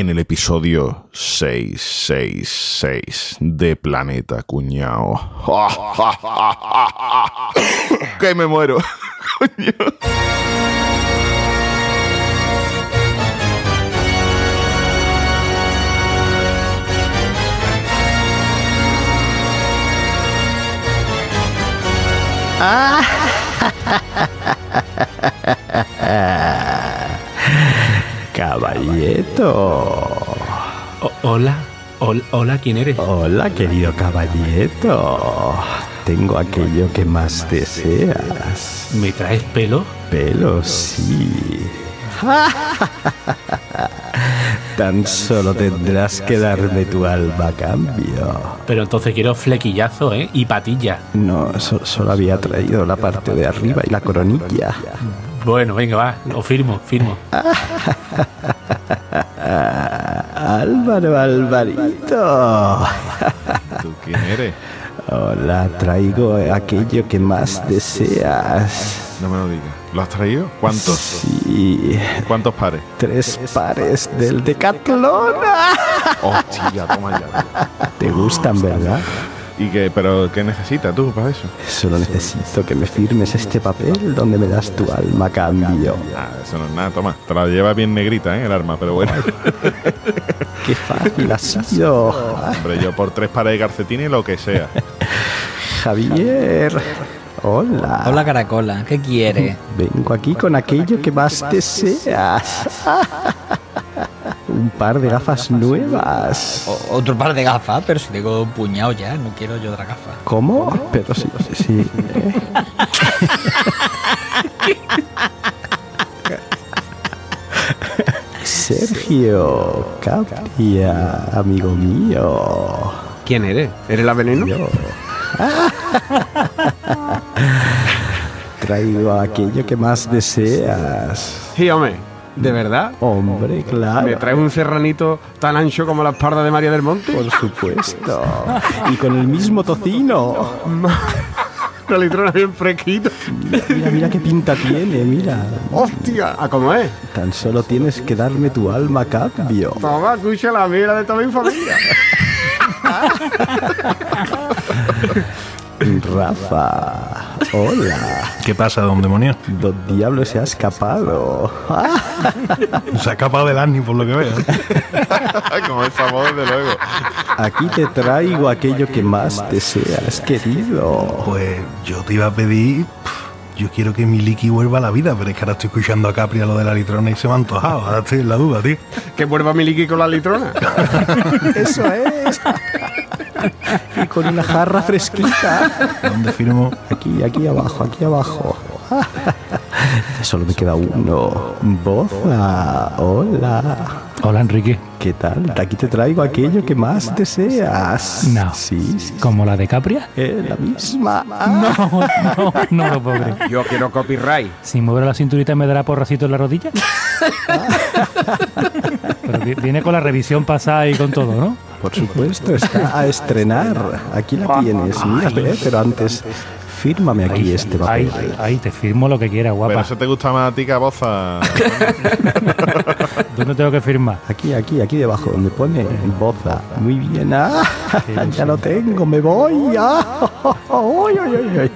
en el episodio 666 de Planeta Cuñao. que me muero. Coño. Caballito. O- hola, Hol- hola, ¿quién eres? Hola, querido caballito. Tengo aquello que más deseas. ¿Me traes pelo? Pelo, sí. Tan solo tendrás que darme tu alma a cambio. Pero entonces quiero flequillazo, ¿eh? Y patilla. No, so- solo había traído la parte de arriba y la coronilla. Bueno, venga, va, lo firmo, firmo. Álvaro Alvarito. ¿Tú quién eres? Hola, traigo aquello que más deseas. No me lo digas. ¿Lo has traído? ¿Cuántos? Sí, ¿Cuántos pares? tres pares del Decathlon. Hostia, toma ya. ¿Te gustan, verdad? ¿Y qué? ¿Pero qué necesitas tú para eso? Solo necesito que me firmes este papel donde me das tu alma a cambio. Ah, eso no es nada, toma. Te la lleva bien negrita, ¿eh? El arma, pero bueno. ¡Qué fácil ha sido! Hombre, yo por tres pares de calcetines lo que sea. Javier, hola. Hola Caracola, ¿qué quiere? Vengo aquí con aquello que más deseas. Un par de gafas nuevas. O- otro par de gafas, pero si tengo un puñado ya, no quiero yo otra gafa. ¿Cómo? Pero sí, sí, sí. Sergio Capia, amigo mío. ¿Quién eres? ¿Eres la veneno? Yo. Traigo aquello que más deseas. Sí, hombre. ¿De verdad? Hombre, claro. ¿Me traes un serranito tan ancho como la espalda de María del Monte? Por supuesto. Y con el mismo tocino. Una litrona bien fresquita. Mira, mira qué pinta tiene, mira. ¡Hostia! ¿A cómo es? Tan solo tienes que darme tu alma a cambio. Toma, escucha la mira de toda mi familia. Rafa, hola. ¿Qué pasa, don demonio? Don Diablo se ha escapado. Se ha escapado del por lo que veo. Como es famoso, desde luego. Aquí te traigo aquello que más deseas, querido. Pues yo te iba a pedir. Yo quiero que mi Liki vuelva a la vida, pero es que ahora estoy escuchando a Capri a lo de la litrona y se me ha antojado. Ahora estoy en la duda, tío. que vuelva mi liqui con la litrona. Eso es. Y con una jarra fresquita. ¿Dónde firmo? Aquí, aquí abajo, aquí abajo. Solo me queda uno. Boza, hola. Hola, Enrique. ¿Qué tal? Aquí te traigo aquello que más deseas. No. Sí, sí. ¿Como la de Capria? Eh, la misma. No, no, no lo puedo creer. Yo quiero copyright. Si muevo la cinturita me dará porracito en la rodilla. Pero vi- viene con la revisión pasada y con todo, ¿no? Por supuesto, está a estrenar. Aquí la tienes. Mira, pero antes, fírmame aquí este papel. ahí, te firmo lo que quieras, Pero guapa. eso te gusta más a ti que a Boza. ¿Dónde tengo que firmar? Aquí, aquí, aquí debajo, donde pone Boza. Muy bien. Ah, ya lo tengo, me voy. Ah, ay, ay, ay, ay.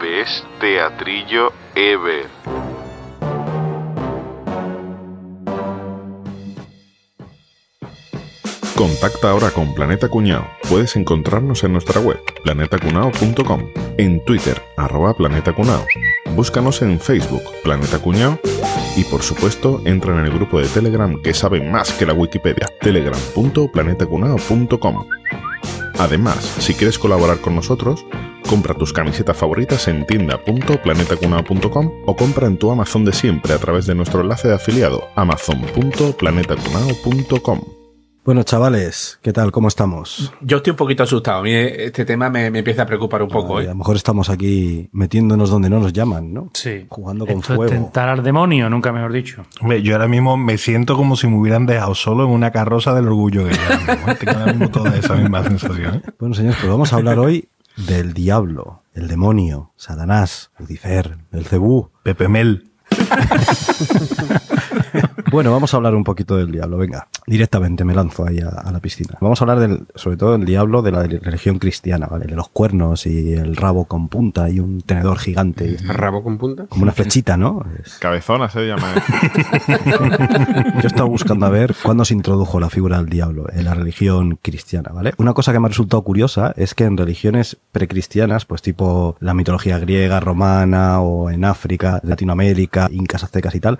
Best teatrillo ever. Contacta ahora con Planeta Cuñao. Puedes encontrarnos en nuestra web, planetacunao.com, en Twitter, arroba Planeta Cunao. Búscanos en Facebook, Planeta Cuñao, y por supuesto, entra en el grupo de Telegram que sabe más que la Wikipedia, telegram.planetacunao.com. Además, si quieres colaborar con nosotros, compra tus camisetas favoritas en tienda.planetacunao.com o compra en tu Amazon de siempre a través de nuestro enlace de afiliado amazon.planetacunao.com. Bueno, chavales, ¿qué tal? ¿Cómo estamos? Yo estoy un poquito asustado. A mí este tema me, me empieza a preocupar un poco, Ay, a ¿eh? lo mejor estamos aquí metiéndonos donde no nos llaman, ¿no? Sí. Jugando con Esto es fuego. tentar al demonio, nunca mejor dicho. Hombre, yo ahora mismo me siento como si me hubieran dejado solo en una carroza del orgullo que ¿eh? Tengo ahora mismo toda esa misma sensación. ¿eh? Bueno, señores, pues vamos a hablar hoy del diablo, el demonio, Satanás, Lucifer, el cebú. Pepe Mel. Bueno, vamos a hablar un poquito del diablo. Venga, directamente me lanzo ahí a, a la piscina. Vamos a hablar del, sobre todo del diablo de la religión cristiana, ¿vale? De los cuernos y el rabo con punta y un tenedor gigante, Rabo con punta. como una flechita, ¿no? Es- Cabezona se llama. Yo he estado buscando a ver cuándo se introdujo la figura del diablo en la religión cristiana, ¿vale? Una cosa que me ha resultado curiosa es que en religiones precristianas, pues tipo la mitología griega, romana o en África, Latinoamérica, incas aztecas y tal,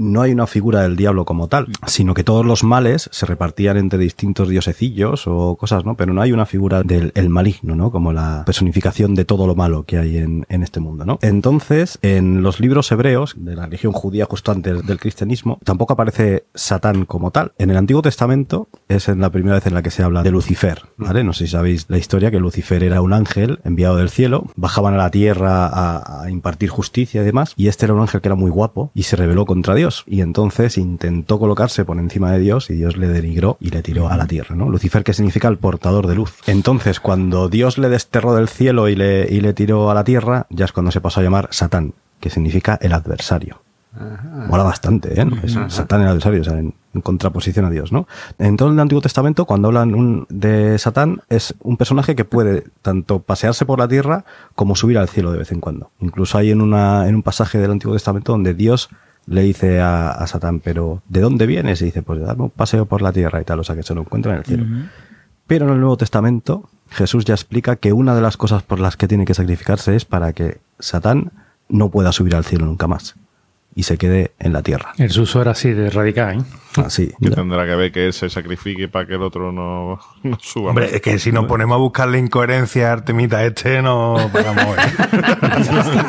no hay una figura del diablo como tal, sino que todos los males se repartían entre distintos diosecillos o cosas, ¿no? Pero no hay una figura del el maligno, ¿no? Como la personificación de todo lo malo que hay en, en este mundo, ¿no? Entonces, en los libros hebreos de la religión judía justo antes del cristianismo, tampoco aparece Satán como tal. En el Antiguo Testamento es en la primera vez en la que se habla de Lucifer, ¿vale? No sé si sabéis la historia, que Lucifer era un ángel enviado del cielo, bajaban a la tierra a, a impartir justicia y demás, y este era un ángel que era muy guapo y se rebeló contra Dios, y entonces intentó colocarse por encima de Dios y Dios le denigró y le tiró a la tierra, ¿no? Lucifer que significa el portador de luz. Entonces, cuando Dios le desterró del cielo y le, y le tiró a la tierra, ya es cuando se pasó a llamar Satán, que significa el adversario. Mola bastante, ¿eh? Es Satán el adversario, o sea, en, en contraposición a Dios, ¿no? En todo el Antiguo Testamento, cuando hablan un- de Satán, es un personaje que puede tanto pasearse por la tierra como subir al cielo de vez en cuando. Incluso hay en, una, en un pasaje del Antiguo Testamento donde Dios le dice a, a Satán, pero ¿de dónde vienes? Y dice, pues de darme un paseo por la tierra y tal, o sea que se lo encuentra en el cielo. Pero en el Nuevo Testamento, Jesús ya explica que una de las cosas por las que tiene que sacrificarse es para que Satán no pueda subir al cielo nunca más y se quede en la tierra. El suso era así de radical, ¿eh? Así. Que tendrá que ver que él se sacrifique para que el otro no, no suba. Hombre, es que si nos ponemos a buscar la incoherencia a Artemita este, no pagamos. ¿eh?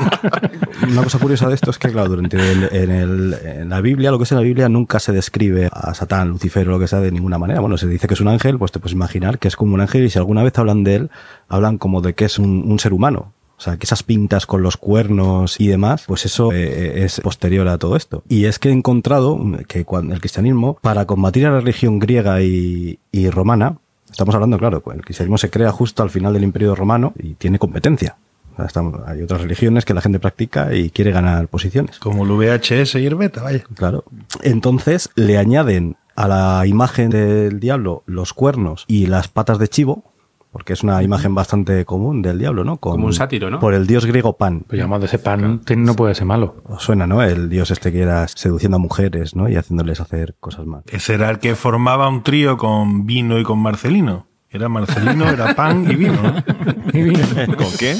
Una cosa curiosa de esto es que, claro, durante el- en, el- en la Biblia, lo que es en la Biblia, nunca se describe a Satán, Lucifer o lo que sea de ninguna manera. Bueno, se dice que es un ángel, pues te puedes imaginar que es como un ángel y si alguna vez hablan de él, hablan como de que es un, un ser humano. O sea, que esas pintas con los cuernos y demás, pues eso eh, es posterior a todo esto. Y es que he encontrado que cuando el cristianismo, para combatir a la religión griega y, y romana, estamos hablando, claro, el cristianismo se crea justo al final del imperio romano y tiene competencia. Estamos- hay otras religiones que la gente practica y quiere ganar posiciones. Como el VHS y el beta, vaya. Claro. Entonces le añaden a la imagen del diablo los cuernos y las patas de chivo, porque es una imagen bastante común del diablo, ¿no? Con- Como un sátiro, ¿no? Por el dios griego Pan. Pues llamado ese pan no puede ser malo. Os suena, ¿no? El dios este que era seduciendo a mujeres, ¿no? Y haciéndoles hacer cosas malas. Ese era el que formaba un trío con Vino y con Marcelino. Era Marcelino, era pan y vino, ¿no? ¿Con qué?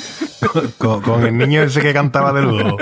Con, con el niño ese que cantaba de lujo.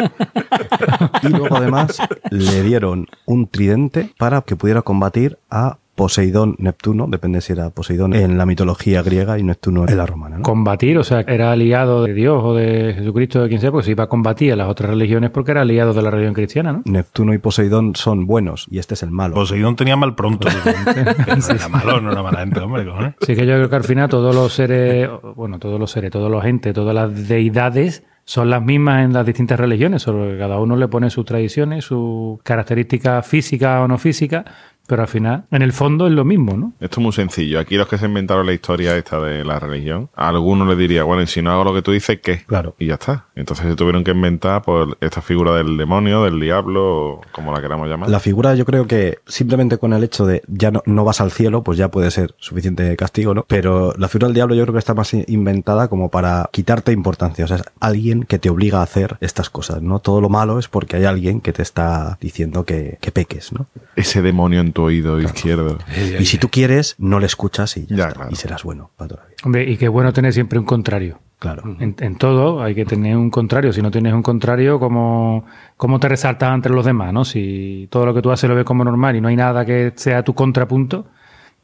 Y luego además le dieron un tridente para que pudiera combatir a Poseidón, Neptuno, depende si era Poseidón en la mitología griega y Neptuno en la romana, ¿no? Combatir, o sea, era aliado de Dios o de Jesucristo, de quien sea, porque se iba a combatir a las otras religiones porque era aliado de la religión cristiana, ¿no? Neptuno y Poseidón son buenos y este es el malo. Poseidón tenía mal pronto. no era malo, no era mala gente, hombre, cojones. Así que yo creo que al final todos los seres, bueno, todos los seres, todos los entes, todas las deidades son las mismas en las distintas religiones, solo que cada uno le pone sus tradiciones, sus características físicas o no físicas, pero al final, en el fondo es lo mismo, ¿no? Esto es muy sencillo. Aquí los que se inventaron la historia esta de la religión, a alguno le diría, bueno, y si no hago lo que tú dices, ¿qué? Claro. Y ya está. Entonces se tuvieron que inventar pues, esta figura del demonio, del diablo, o como la queramos llamar. La figura yo creo que simplemente con el hecho de ya no, no vas al cielo, pues ya puede ser suficiente castigo, ¿no? Pero la figura del diablo yo creo que está más i- inventada como para quitarte importancia. O sea, es alguien que te obliga a hacer estas cosas, ¿no? Todo lo malo es porque hay alguien que te está diciendo que, que peques, ¿no? Ese demonio en tu oído izquierdo. Y si tú quieres, no le escuchas y ya, Ya, está, claro. y serás bueno para toda la vida. Hombre, y qué bueno tener siempre un contrario. Claro. En, en todo hay que tener un contrario. Si no tienes un contrario, ¿cómo, ¿cómo te resaltas entre los demás? ¿no? Si todo lo que tú haces lo ves como normal y no hay nada que sea tu contrapunto,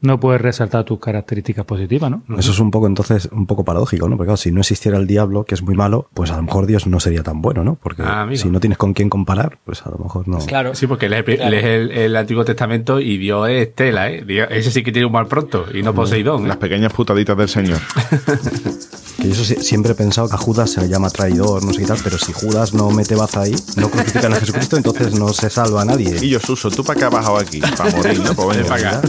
no puedes resaltar tus características positivas, ¿no? Eso es un poco entonces un poco paradójico, ¿no? Porque claro, si no existiera el diablo, que es muy malo, pues a lo mejor Dios no sería tan bueno, ¿no? Porque Ah, si no tienes con quién comparar, pues a lo mejor no. Claro. Sí, porque lees, Claro. lees el, el Antiguo Testamento y Dios es tela, ¿eh? Dios- ese sí que tiene un mal pronto y no Poseidón. ¿eh? Las pequeñas putaditas del Señor. Que yo siempre he pensado que a Judas se le llama traidor, no sé qué tal, pero si Judas no mete baza ahí, no crucifican a Jesucristo, entonces no se salva a nadie. Y yo, Suso, ¿tú para qué has bajado aquí? Para morir, ¿no? Pues venga, para acá.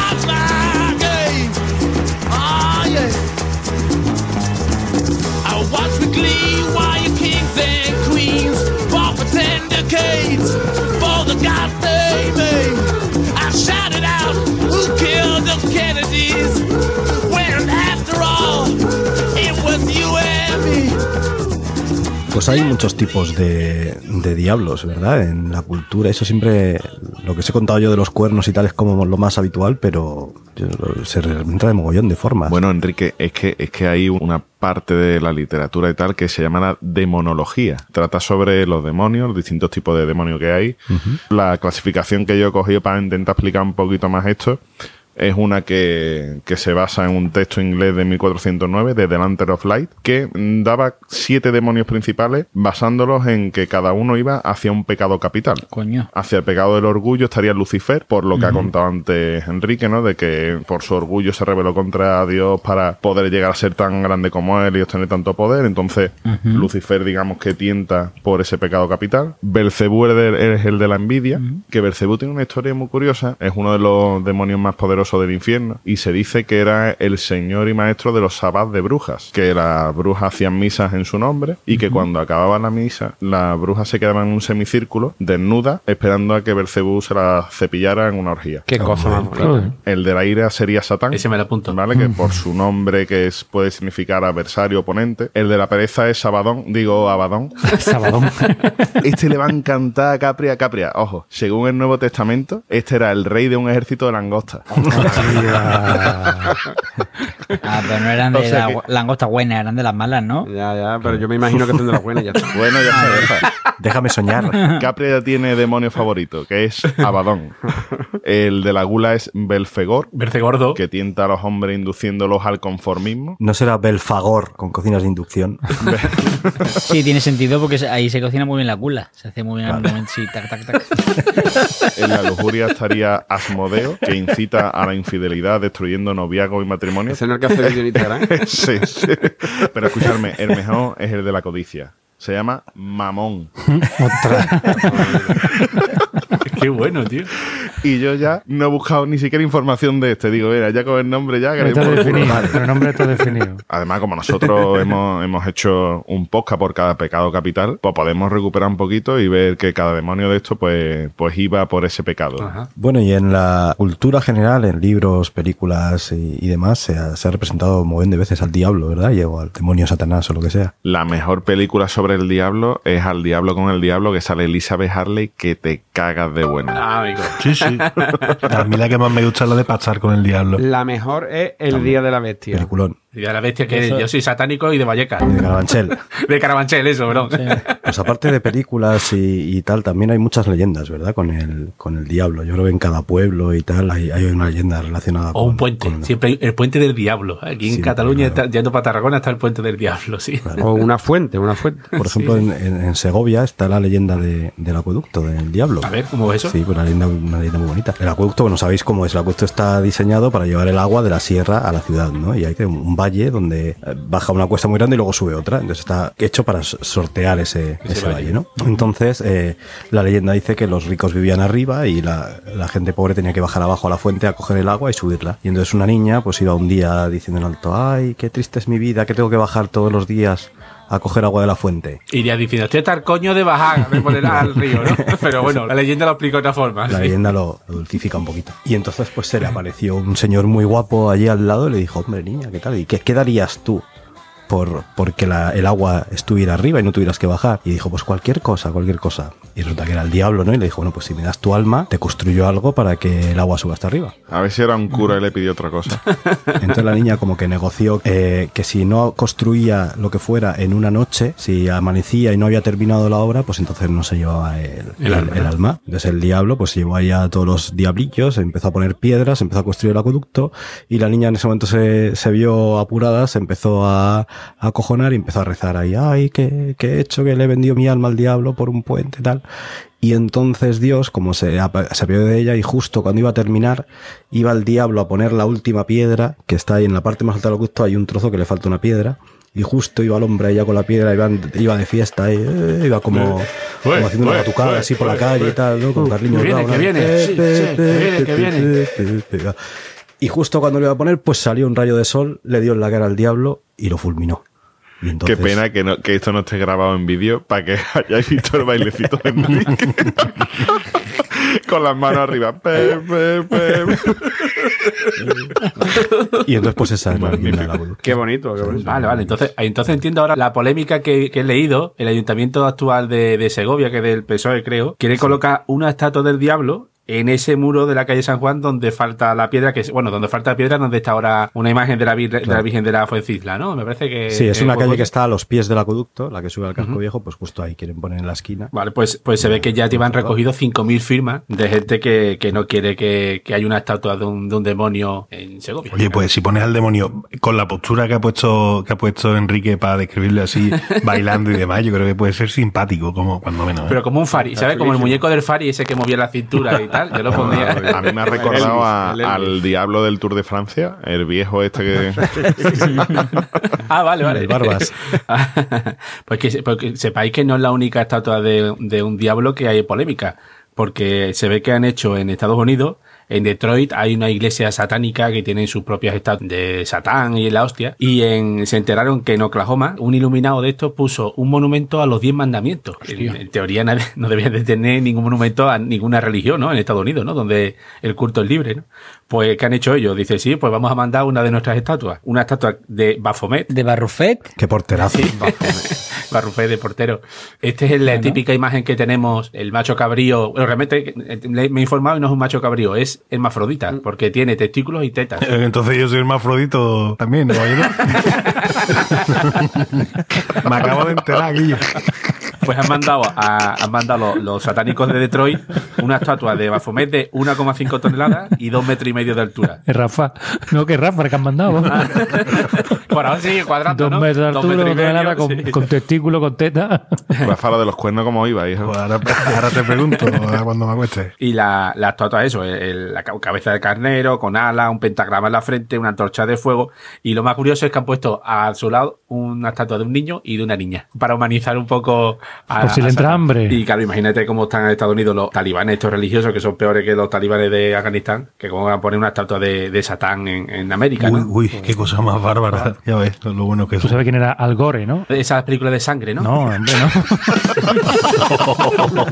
Pues hay muchos tipos de, de diablos, ¿verdad? En la cultura, eso siempre, lo que os he contado yo de los cuernos y tal es como lo más habitual, pero se representa de mogollón de formas. Bueno, Enrique, es que, es que hay una parte de la literatura y tal que se llama la demonología. Trata sobre los demonios, los distintos tipos de demonios que hay. La clasificación que yo he cogido para intentar explicar un poquito más esto es una que, que se basa en un texto inglés de 1409 de The Lantern of Light que daba siete demonios principales basándolos en que cada uno iba hacia un pecado capital. Coño. Hacia el pecado del orgullo estaría Lucifer, por lo que ha contado antes Enrique, ¿no? De que por su orgullo se rebeló contra Dios para poder llegar a ser tan grande como él y obtener tanto poder. Entonces, Lucifer, digamos que tienta por ese pecado capital. Belcebú es el- es el de la envidia, que Belcebú tiene una historia muy curiosa. Es uno de los demonios más poderosos del infierno y se dice que era el señor y maestro de los sabbats de brujas, que las brujas hacían misas en su nombre y que cuando acababa la misa, las brujas se quedaban en un semicírculo, desnudas, esperando a que Belcebú se la cepillara en una orgía. Qué cosa más bonita. El de la ira sería Satán. Ese me lo apunto. ¿Vale? Que por su nombre, que es, puede significar adversario, oponente. El de la pereza es Sabadón, digo Abadón. Sabadón. Este le va a encantar a Capria. Capria, ojo, según el Nuevo Testamento, este era el rey de un ejército de langostas. Ah, pero no eran O de sea la que- langosta buenas, eran de las malas, ¿no? Ya, ya, pero yo me imagino que tendrá buena ya está. bueno, ya está, ya está. Déjame soñar. Capria ya tiene demonio favorito, que es Abadón. El de la gula es Belfegor, Berce gordo. que tienta a los hombres induciéndolos al conformismo. No será Belfagor con cocinas de inducción. Sí, tiene sentido porque se- ahí se cocina muy bien la gula. Se hace muy bien al momento, sí, tac, tac, tac. En la lujuria estaría Asmodeo, que incita a la infidelidad destruyendo noviazgo y matrimonio. Ese no es el que hace sí, sí. Pero escuchadme, el mejor es el de la codicia. Se llama Mamón. Qué bueno, tío. Y yo ya no he buscado ni siquiera información de este. Digo, mira, ya con el nombre ya. que Está definido. El nombre está definido. Además, como nosotros hemos, hemos hecho un podcast por cada pecado capital, pues podemos recuperar un poquito y ver que cada demonio de esto pues, pues iba por ese pecado. Ajá. Bueno, y en la cultura general, en libros, películas y, y demás, se ha, se ha representado un montón de veces al diablo, ¿verdad? Y o al demonio Satanás o lo que sea. La mejor película sobre el diablo es Al Diablo con el Diablo, que sale Elizabeth Harley, que te cagas de buena. Ah, amigo. Sí, sí. A mí la que más me gusta es la de pasar con el diablo. La mejor es El Día de la Bestia. Peliculón. Y a la bestia que yo soy satánico y de Vallecas. De Carabanchel. De Carabanchel, eso, bro. Pues aparte de películas y, y tal, también hay muchas leyendas, ¿verdad? Con el, con el diablo. Yo creo que en cada pueblo y tal hay, hay una leyenda relacionada O con un puente. con- Siempre hay el puente del diablo. Aquí en Sí, Cataluña, claro. está- yendo para Tarragona, está el puente del diablo, sí. O una fuente, una fuente. Por ejemplo, En, en- en Segovia está la leyenda de- del acueducto, del diablo. A ver, ¿cómo es eso? Sí, pues una leyenda, una leyenda muy bonita. El acueducto, bueno, sabéis cómo es. El acueducto está diseñado para llevar el agua de la sierra a la ciudad, ¿no? Y hay que un, un valle donde eh, baja una cuesta muy grande y luego sube otra. Entonces está hecho para sortear ese, ese valle. valle, ¿no? Entonces, eh, la leyenda dice que los ricos vivían arriba y la, la gente pobre tenía que bajar abajo a la fuente a coger el agua y subirla. Y entonces una niña, pues iba un día diciendo en alto, ay, qué triste es mi vida, que tengo que bajar todos los días a coger agua de la fuente. Iría diciendo, estoy el coño de bajar, de poner al río, ¿no? Pero bueno, la leyenda lo explica de otra forma. La sí. leyenda lo, lo dulcifica un poquito. Y entonces pues se le apareció un señor muy guapo allí al lado y le dijo, hombre niña, ¿qué tal? ¿Y qué, qué darías tú por porque la- el agua estuviera arriba y no tuvieras que bajar? Y dijo, pues cualquier cosa, cualquier cosa. Y resulta que era el diablo, ¿no? Y le dijo, bueno, pues si me das tu alma, te construyo algo para que el agua suba hasta arriba. A ver si era un cura y le pidió otra cosa. Entonces la niña como que negoció eh, que si no construía lo que fuera en una noche, si amanecía y no había terminado la obra, pues entonces no se llevaba el, El el- alma. el alma. Entonces el diablo pues llevó ahí a todos los diablillos, empezó a poner piedras, empezó a construir el acueducto y la niña en ese momento se, se vio apurada, se empezó a, a acojonar y empezó a rezar ahí, ay, ¿qué, qué he hecho? Que le he vendido mi alma al diablo por un puente tal. Y entonces Dios, como se, se apiadó de ella, y justo cuando iba a terminar, iba el diablo a poner la última piedra, que está ahí en la parte más alta del acueducto, hay un trozo que le falta una piedra, Y justo iba el hombre allá con la piedra, iba, iba de fiesta, eh, iba como, haciendo una batucada así por la calle y tal, ¿no? Con Carliños que viene, que eh, que que viene. Y justo cuando lo iba a poner, pues salió un rayo de sol, le dio en la cara al diablo y lo fulminó. Y entonces, Qué pena que, no, que esto no esté grabado en vídeo para que hayáis visto el bailecito de Enrique. Con las manos arriba. Pe, pe, pe. Y entonces, pues esa es. Qué bonito, qué bonito. Vale, vale. Entonces, entonces entiendo ahora la polémica que, que he leído. El ayuntamiento actual de, de Segovia, que es del PSOE, creo, quiere colocar una estatua del diablo en ese muro de la calle San Juan donde falta la piedra, que es, bueno, donde falta la piedra, donde está ahora una imagen de la, vir- de la Virgen de la Fuencisla, ¿no? Me parece que... Sí, es una calle que está a los pies del acueducto, la que sube al casco viejo, pues justo ahí quieren poner en la esquina. Vale, pues, pues se ve que ya llevan recogido 5.000 firmas de gente que, que no quiere que, que haya una estatua de un, de un demonio en Segovia. Oye, pues si pones al demonio con la postura que ha puesto que ha puesto Enrique para describirle así, bailando y demás, yo creo que puede ser simpático, como cuando menos. ¿eh? Pero como un Fari, ¿sabes? Como el muñeco del Fari, ese que movía la cintura y tal. Yo lo pondría. A mí me ha recordado a- al diablo del Tour de Francia, el viejo este que... Ah, vale, vale. El Barbas. pues que, se- porque sepáis que no es la única estatua de, de un diablo que hay polémica. Porque se ve que han hecho en Estados Unidos, en Detroit, hay una iglesia satánica que tiene sus propias estatuas de Satán y la hostia. Y en, se enteraron que en Oklahoma, un iluminado de estos puso un monumento a los diez mandamientos. En, en teoría nadie- no debía de tener ningún monumento a ninguna religión, ¿no? En Estados Unidos, ¿no? Donde el culto es libre, ¿no? Pues, ¿qué han hecho ellos? Dice, sí, pues vamos a mandar una de nuestras estatuas. Una estatua de Baphomet, De Barrufet. Qué porterazo. Barrufé de portero. Esta es la típica imagen que tenemos, el macho cabrío. Bueno, realmente eh, me he informado y no es un macho cabrío, es hermafrodita, porque tiene testículos y tetas. Entonces yo soy hermafrodito también, ¿no? Me acabo de enterar, Guillo. Pues han mandado a, han mandado los, los satánicos de Detroit una estatua de Baphomet de 1,5 toneladas y 2 metros y medio de altura. Es Rafa. No, que Rafa que han mandado. Por ahora cuadrando, Dos ¿no? metros de altura, metros y dos toneladas, medio, con, sí. con testículo, con teta. Rafa, lo de los cuernos, ¿cómo iba, hijo? Pues ahora, ahora te pregunto cuando me acueste. Y la, la estatua, eso, el- la ca- cabeza de carnero, con ala, un pentagrama en la frente, una antorcha de fuego. Y lo más curioso es que han puesto a su lado una estatua de un niño y de una niña. Para humanizar un poco a. Por si le entra hambre. Y claro, imagínate cómo están en Estados Unidos los talibanes, estos religiosos, que son peores que los talibanes de Afganistán, que como van a poner una estatua de, de Satán en, en América, Uy, ¿no? uy, qué cosa más bárbara. Ya ves, lo bueno que es. Tú sabes quién era Al Gore, ¿no? Esas películas de sangre, ¿no? No, hombre, no.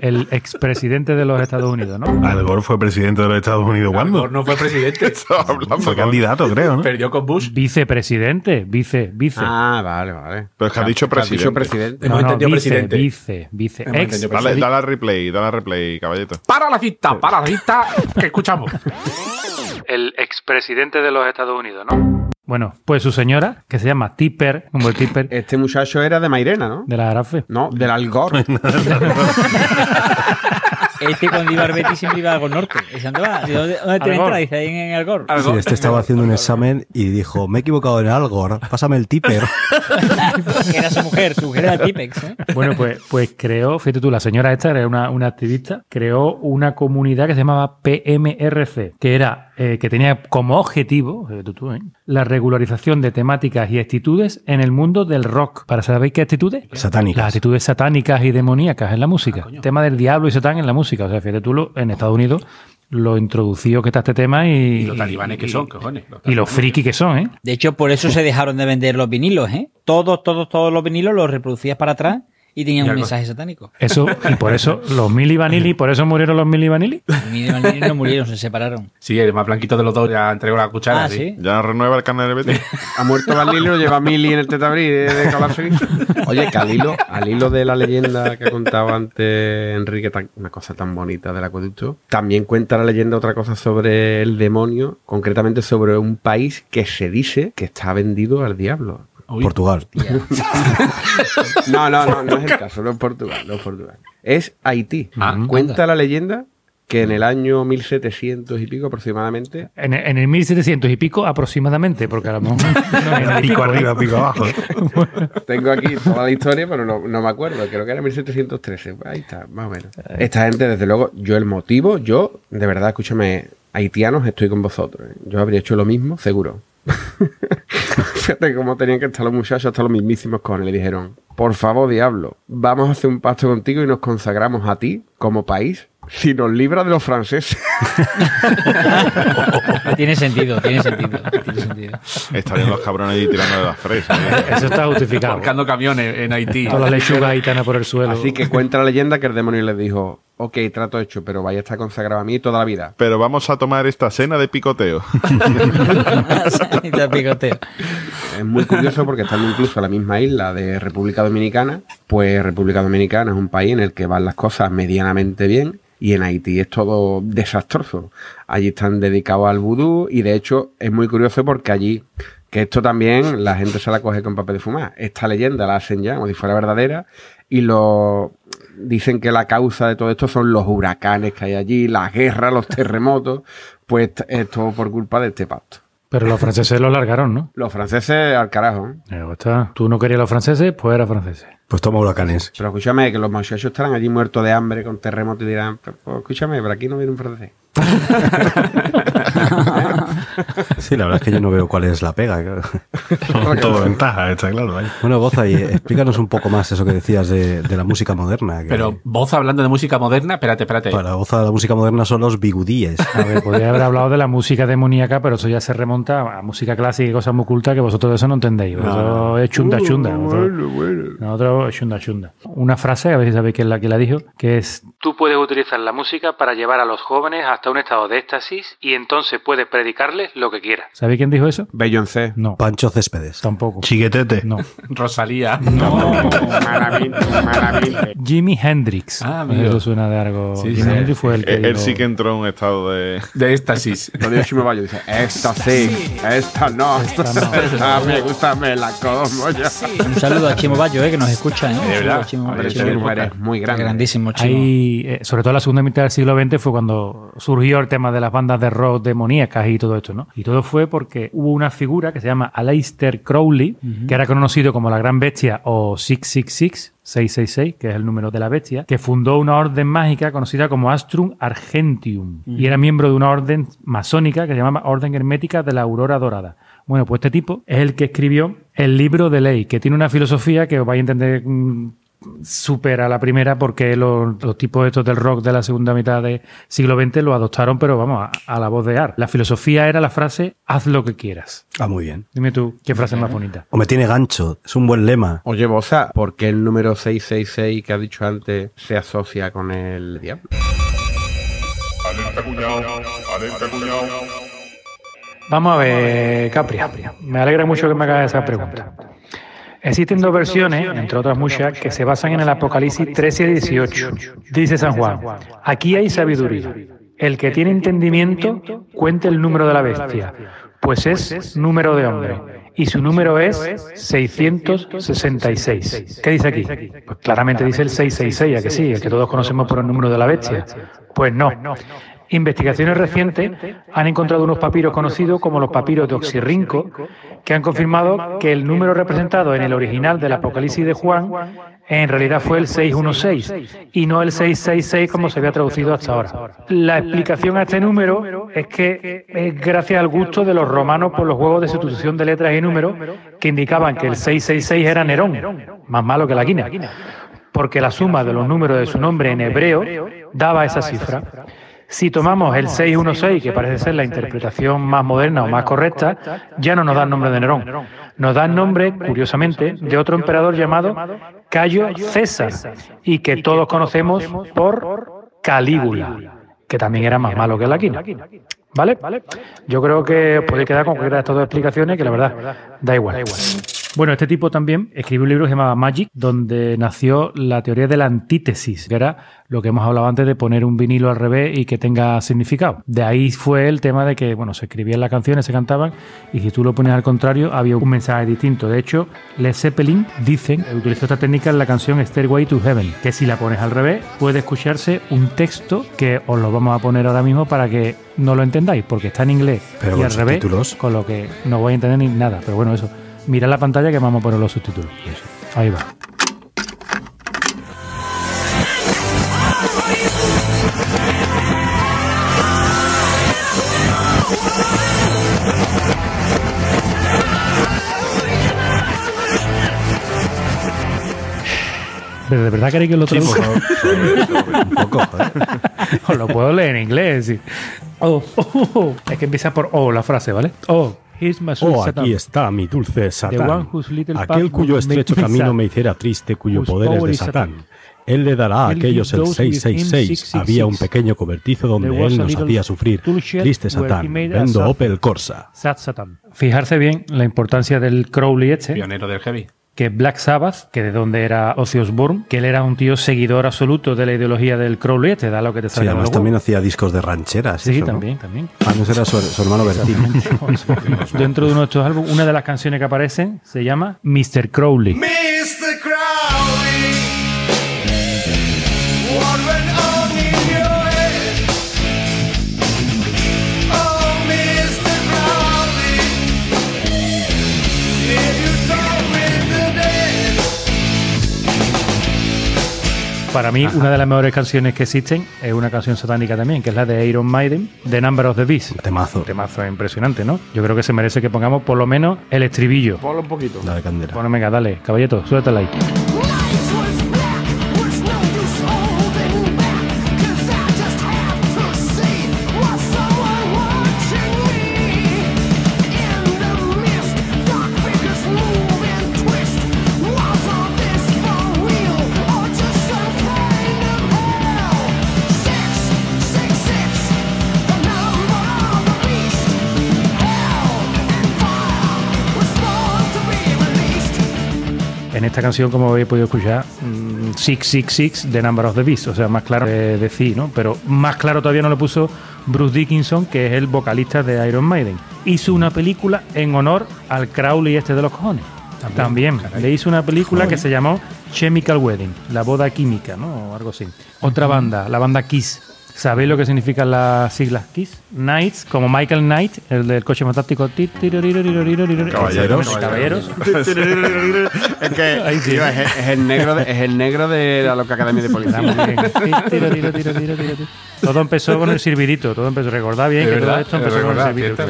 El expresidente de los Estados Unidos, ¿no? Al Gore fue presidente de los Estados Unidos. Al ¿Cuándo? Gore no fue presidente. Hablando Fue candidato, creo, ¿no? Perdió con Bush. Vicepresidente, vice, vice. Ah, vale, vale. Pero es que ha dicho dicho presidente. presidente. hemos entendido vice, presidente. vice, vice. Hemos Ex, entendido Dale, dale a replay, dale a replay, caballito. Para la cita, para la cita, que escuchamos. el expresidente de los Estados Unidos, ¿no? Bueno, pues su señora, que se llama Tipper, como el Tipper Este muchacho era de Mairena, ¿no? de la Arafe. No, del Algor. Este cuando iba al Betis siempre iba al Gol Norte. Dice, ¿dónde va? Dice, ¿Dónde, dónde te Algor. entra? Dice, ahí en el Gol. Sí, este estaba haciendo un examen y dijo, me he equivocado en algo, pásame el tipper. era su mujer, su mujer era Tipex, ¿eh? Bueno, pues, pues creó, fíjate tú, la señora esta era una, una activista, creó una comunidad que se llamaba PMRC, que era, eh, que tenía como objetivo, fíjate tú, ¿eh? la regularización de temáticas y actitudes en el mundo del rock. ¿Para saber qué actitudes? Satánicas. Las actitudes satánicas y demoníacas en la música. tema del diablo y satán en la música. O sea, fíjate tú, lo- en Estados Unidos lo introdució que está este tema y... Y los talibanes que son, cojones. Los Y los friki que son, ¿eh? De hecho, por eso se dejaron de vender los vinilos, ¿eh? Todos, todos, todos los vinilos los reproducías para atrás y tenían Y un mensaje satánico. Eso, y por eso los Mili Vanilli, por eso murieron los Mili Vanilli. Y Miguel Martínez no murieron, se separaron. Sí, el más blanquito de los dos ya entregó la cuchara. Ah, sí. ¿Ya renueva el canal de Betis? Ha muerto Balilo, lleva Mili en el tetabrí de, de Calafrí. Oye, que al hilo, al hilo de la leyenda que contaba antes Enrique, tan- una cosa tan bonita del acueducto, también cuenta la leyenda otra cosa sobre el demonio, concretamente sobre un país que se dice que está vendido al diablo. Uy, Portugal. No, no, no, no es el caso, no es Portugal, no es Portugal. Es Haití. Ah, Cuenta la leyenda que en el año 1700 y pico aproximadamente En, en el 1700 y pico aproximadamente, porque a lo mejor... no, no, no, Pico ¿eh? arriba, pico abajo. Tengo aquí toda la historia, pero no, no me acuerdo. Creo que era 1713. Pues ahí está, más o menos. Esta gente, desde luego, yo el motivo, yo, de verdad, escúchame, haitianos, estoy con vosotros. ¿eh? Yo habría hecho lo mismo, seguro. Fíjate cómo tenían que estar los muchachos hasta los mismísimos con Le dijeron, por favor, diablo, vamos a hacer un pacto contigo y nos consagramos a ti como país si nos libra de los franceses. tiene sentido, tiene sentido. Tiene sentido. Estarían los cabrones ahí tirando de las fresas. ¿eh? Eso está justificado. Buscando camiones en Haití. Toda la lechuga gitana por el suelo. Así que cuenta la leyenda que el demonio les dijo, ok, trato hecho, pero vaya a estar consagrado a mí toda la vida. Pero vamos a tomar esta cena de picoteo. Te picoteo. Es muy curioso porque estando incluso en la misma isla de República Dominicana, pues República Dominicana es un país en el que van las cosas medianamente bien y en Haití es todo desastroso. Allí están dedicados al vudú y de hecho es muy curioso porque allí, que esto también la gente se la coge con papel de fumar. Esta leyenda la hacen ya como si fuera verdadera y lo dicen que la causa de todo esto son los huracanes que hay allí, las guerras, los terremotos, pues es todo por culpa de este pacto. Pero los franceses lo largaron, ¿no? Los franceses al carajo. ¿eh? Eh, está. Tú no querías los franceses, pues era franceses. Pues toma huracanes. Pero escúchame, que los muchachos estarán allí muertos de hambre con terremoto y dirán, pues, pues, escúchame, pero aquí no viene un francés. Sí, la verdad es que yo no veo cuál es la pega. claro. Todo ventaja, está claro. vaya. Bueno, Boza, y explícanos un poco más eso que decías de, de la música moderna. que Pero voz hablando de música moderna, espérate, espérate. para Boza la música moderna son los bigudíes. A ver, podría haber hablado de la música demoníaca, pero eso ya se remonta a música clásica y cosas muy cultas que vosotros de eso no entendéis. Eso es chunda chunda. Nosotros, nosotros es chunda chunda. Una frase, a ver si sabéis quién es la que la dijo, que es Tú puedes utilizar la música para llevar a los jóvenes hasta un estado de éxtasis y entonces puedes predicarles lo que quieras. ¿Sabéis quién dijo eso? Beyoncé. No, Pancho Céspedes. tampoco. Chiquetete. No. Rosalía. Maravilla, maravilla. Jimi Hendrix. Ah, amigo. Eso suena de algo. Sí, Jimi sí. Hendrix fue el que. Él dijo- sí que entró en un estado de... De éxtasis. Lo digo Chimo Bayo, dice, esta sí, esta no, esta, me gusta, me la como ya. Un saludo a Chimo Bayo, eh, que nos escucha. ¿eh? Un De saludo verdad. a Chimo, Chimo Bayo. mujer es muy grande. Grandísimo, Chimo. Hay, eh, sobre todo en la segunda mitad del siglo XX fue cuando surgió el tema de las bandas de rock demoníacas y todo esto, ¿no? Y todo fue porque hubo una figura que se llama Aleister Crowley, que era conocido como la Gran Bestia o 666, 666, que es el número de la bestia, que fundó una orden mágica conocida como Astrum Argentium y era miembro de una orden masónica que se llamaba Orden Hermética de la Aurora Dorada. Bueno, pues este tipo es el que escribió el libro de ley, que tiene una filosofía que os vais a entender mm, supera la primera porque los, los tipos estos del rock de la segunda mitad del siglo XX lo adoptaron, pero vamos, a, a la voz de Ar. La filosofía era la frase, haz lo que quieras. Ah, muy bien. Dime tú, ¿qué frase más bonita? O me tiene gancho. Es un buen lema. Oye, Bosa, ¿por qué el número 666 que has dicho antes se asocia con el diablo? Vamos a ver, Capri. Me alegra mucho que me hagas esa pregunta. Existen dos versiones, entre otras muchas, que se basan en el Apocalipsis 13 y 18. Dice San Juan, aquí hay sabiduría. El que tiene entendimiento, cuente el número de la bestia, pues es número de hombre. Y su número es 666. ¿Qué dice aquí? Pues claramente dice el 666, ¿a que sí? El que todos conocemos por el número de la bestia. Pues no. Investigaciones recientes han encontrado unos papiros conocidos como los papiros de Oxirrinco, que han confirmado que el número representado en el original del Apocalipsis de Juan en realidad fue el 616 y no el 666 como se había traducido hasta ahora. La explicación a este número es que es gracias al gusto de los romanos por los juegos de sustitución de letras y números que indicaban que el 666 era Nerón, más malo que la quina porque la suma de los números de su nombre en hebreo daba esa cifra. Si tomamos el 616, que parece ser la interpretación más moderna o más correcta, ya no nos da el nombre de Nerón. Nos da el nombre, curiosamente, de otro emperador llamado Cayo César, y que todos conocemos por Calígula, que también era más malo que la quina. ¿Vale? Yo creo que os podéis quedar con cualquiera de estas dos explicaciones, que la verdad da igual. Bueno, este tipo también escribió un libro que se llamaba Magic, donde nació la teoría de la antítesis, que era lo que hemos hablado antes de poner un vinilo al revés y que tenga significado. De ahí fue el tema de que, bueno, se escribían las canciones, se cantaban, y si tú lo pones al contrario, había un mensaje distinto. De hecho, Led Zeppelin, dicen, utilizó esta técnica en la canción Stairway to Heaven, que si la pones al revés, puede escucharse un texto que os lo vamos a poner ahora mismo para que no lo entendáis, porque está en inglés Pero y al revés, subtítulos. con lo que no voy a entender ni nada. Pero bueno, eso. Mira la pantalla que vamos a poner los subtítulos. Eso. Ahí va. ¿De verdad queréis que lo traduzca? Sí, lo puedo leer en inglés. Oh oh, oh, oh, Es que empieza por oh la frase, ¿vale? Oh. Oh, aquí está mi dulce Satán. Aquel cuyo estrecho camino me hiciera triste, cuyo poder es de Satán. Satan. Él le dará a aquellos el those with him 666. 666. Había un pequeño cobertizo donde él nos hacía sufrir. Triste Satán. Vendo. Opel Corsa. Fijarse bien la importancia del Crowley este, Pionero del heavy. Que Black Sabbath, que de donde era Ozzy Osbourne, que él era un tío seguidor absoluto de la ideología del Crowley este, da lo que te Sí, salga de además también hacía discos de rancheras. Sí, eso, ¿no? también, también. Ah, no, su, su hermano Bertín. Dentro de uno de estos álbumes, una de las canciones que aparecen se llama Mr. Crowley. Mr. Para mí, una de las mejores canciones que existen es una canción satánica también, que es la de Iron Maiden, The Number of the Beast. Temazo. Temazo impresionante, ¿no? Yo creo que se merece que pongamos por lo menos el estribillo. Ponlo un poquito. La de Candela. Bueno, venga, dale, caballito, suéltala ahí. Esta canción, como habéis podido escuchar, mm, 666, The Number of the Beast, o sea, más claro de decir, ¿no? Pero más claro todavía no lo puso Bruce Dickinson, que es el vocalista de Iron Maiden. Hizo una película en honor al Crowley este de los cojones. También, le hizo una película que se llamó Chemical Wedding, la boda química, ¿no? O algo así. Otra banda, la banda Kiss. ¿Sabéis lo que significan las siglas Kiss? Knights, como Michael Knight, el del coche fantástico. Caballeros. Caballeros. es que Ahí sí. tío, es, es el negro de, es el negro de la loca academia de policía. Todo empezó con el servidito, todo empezó. Recordad bien que todo esto empezó con el servidito.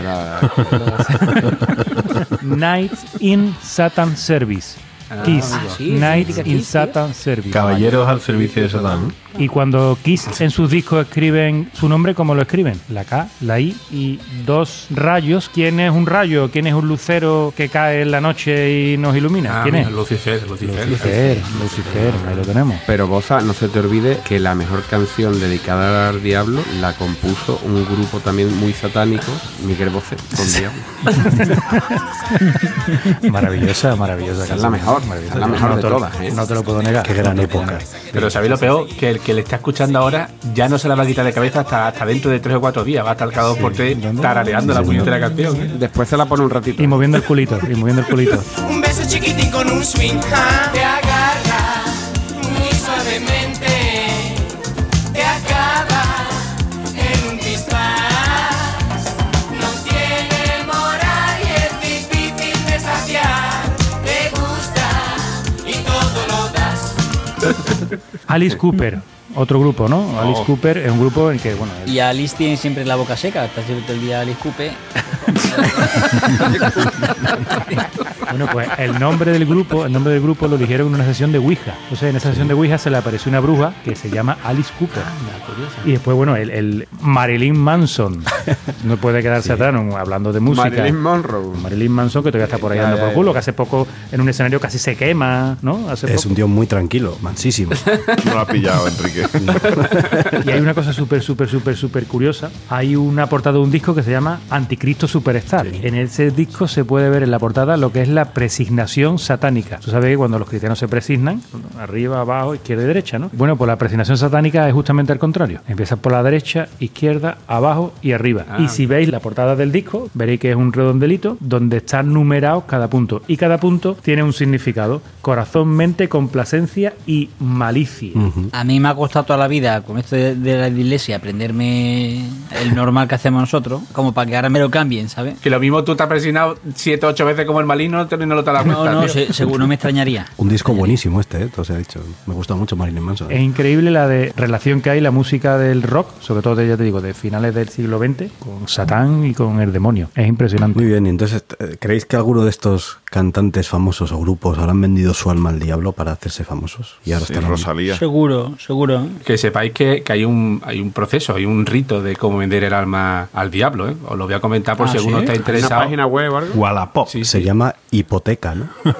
Knights in Satan Service. Kiss. Ah, sí, Knights in Kiss, Service. Caballeros al servicio de Satán. Y cuando Kiss en sus discos escriben su nombre, ¿cómo lo escriben? La K, la I y dos rayos. ¿Quién es un rayo? ¿Quién es un lucero que cae en la noche y nos ilumina? Ah, ¿Quién es? Lucifer, Lucifer. Lucifer, Lucifer, ahí lo tenemos. Pero Bosa, no se te olvide que la mejor canción dedicada al diablo la compuso un grupo también muy satánico, Miguel Bosé, con diablo. Maravillosa, maravillosa. Es la mejor, esa es la mejor No de te lo- todas, ¿eh? No te lo puedo negar. Qué gran No época. Pero sabéis lo peor, que el que le está escuchando ahora ya no se la va a quitar de cabeza hasta, hasta dentro de tres o cuatro días. Va a estar cada dos por tres tarareando la puñetera canción. ¿eh? Después se la pone un ratito. Y moviendo el culito, y moviendo el culito. Un beso chiquitín con un swing, ¿ah? Te Alice Cooper, otro grupo, ¿no? Alice Cooper es un grupo en que, bueno, Y Alice tiene siempre la boca seca, está siempre todo el día Alice Coupe. bueno, pues el nombre del grupo, el nombre del grupo lo dijeron en una sesión de Ouija. Entonces, en esa sesión de Ouija se le apareció una bruja que se llama Alice Cooper. Y después, bueno, el, el Marilyn Manson. No puede quedarse atrás ¿no? hablando de música. Marilyn Monroe. Marilyn Manson, que todavía está por ahí Ya, dando por culo, que hace poco en un escenario casi se quema, ¿no? Hace Es poco. un tío muy tranquilo, mansísimo. No lo ha pillado, Enrique. Y hay una cosa súper, súper, súper, súper curiosa. Hay una portada de un disco que se llama Anticristo Superstar. En ese disco se puede ver en la portada lo que es la presignación satánica. Tú sabes que cuando los cristianos se presignan, arriba, abajo, izquierda y derecha, ¿no? Bueno, pues la presignación satánica es justamente al contrario. Empieza por la derecha, izquierda, abajo y arriba. Y si veis la portada del disco, veréis que es un redondelito donde están numerados cada punto. Y cada punto tiene un significado. Corazón, mente, complacencia y malicia. A mí me ha costado toda la vida con esto de, de la iglesia aprenderme el normal que hacemos nosotros, como para que ahora me lo cambien bien, ¿sabes? Que lo mismo tú te has presionado siete ocho veces como el maligno y no lo te No, cuenta, no, se- seguro me extrañaría. Un disco buenísimo este, ¿eh? todo se ha dicho. Me gusta mucho Marilyn Manson. Es increíble la de relación que hay la música del rock, sobre todo de, ya te digo, de finales del siglo XX, con Satán y con el demonio. Es impresionante. Muy bien, y entonces, eh, ¿creéis que alguno de estos cantantes famosos o grupos habrán vendido su alma al diablo para hacerse famosos? Y ahora Sí, están Rosalía. Seguro, seguro. Que sepáis que, que hay, un, hay un proceso, hay un rito de cómo vender el alma al diablo. ¿eh? Os lo voy a comentar por Ah, si alguno ¿sí? está ¿Una interesado. página web o algo? Wallapop. Sí, Se sí. llama hipoteca, ¿no?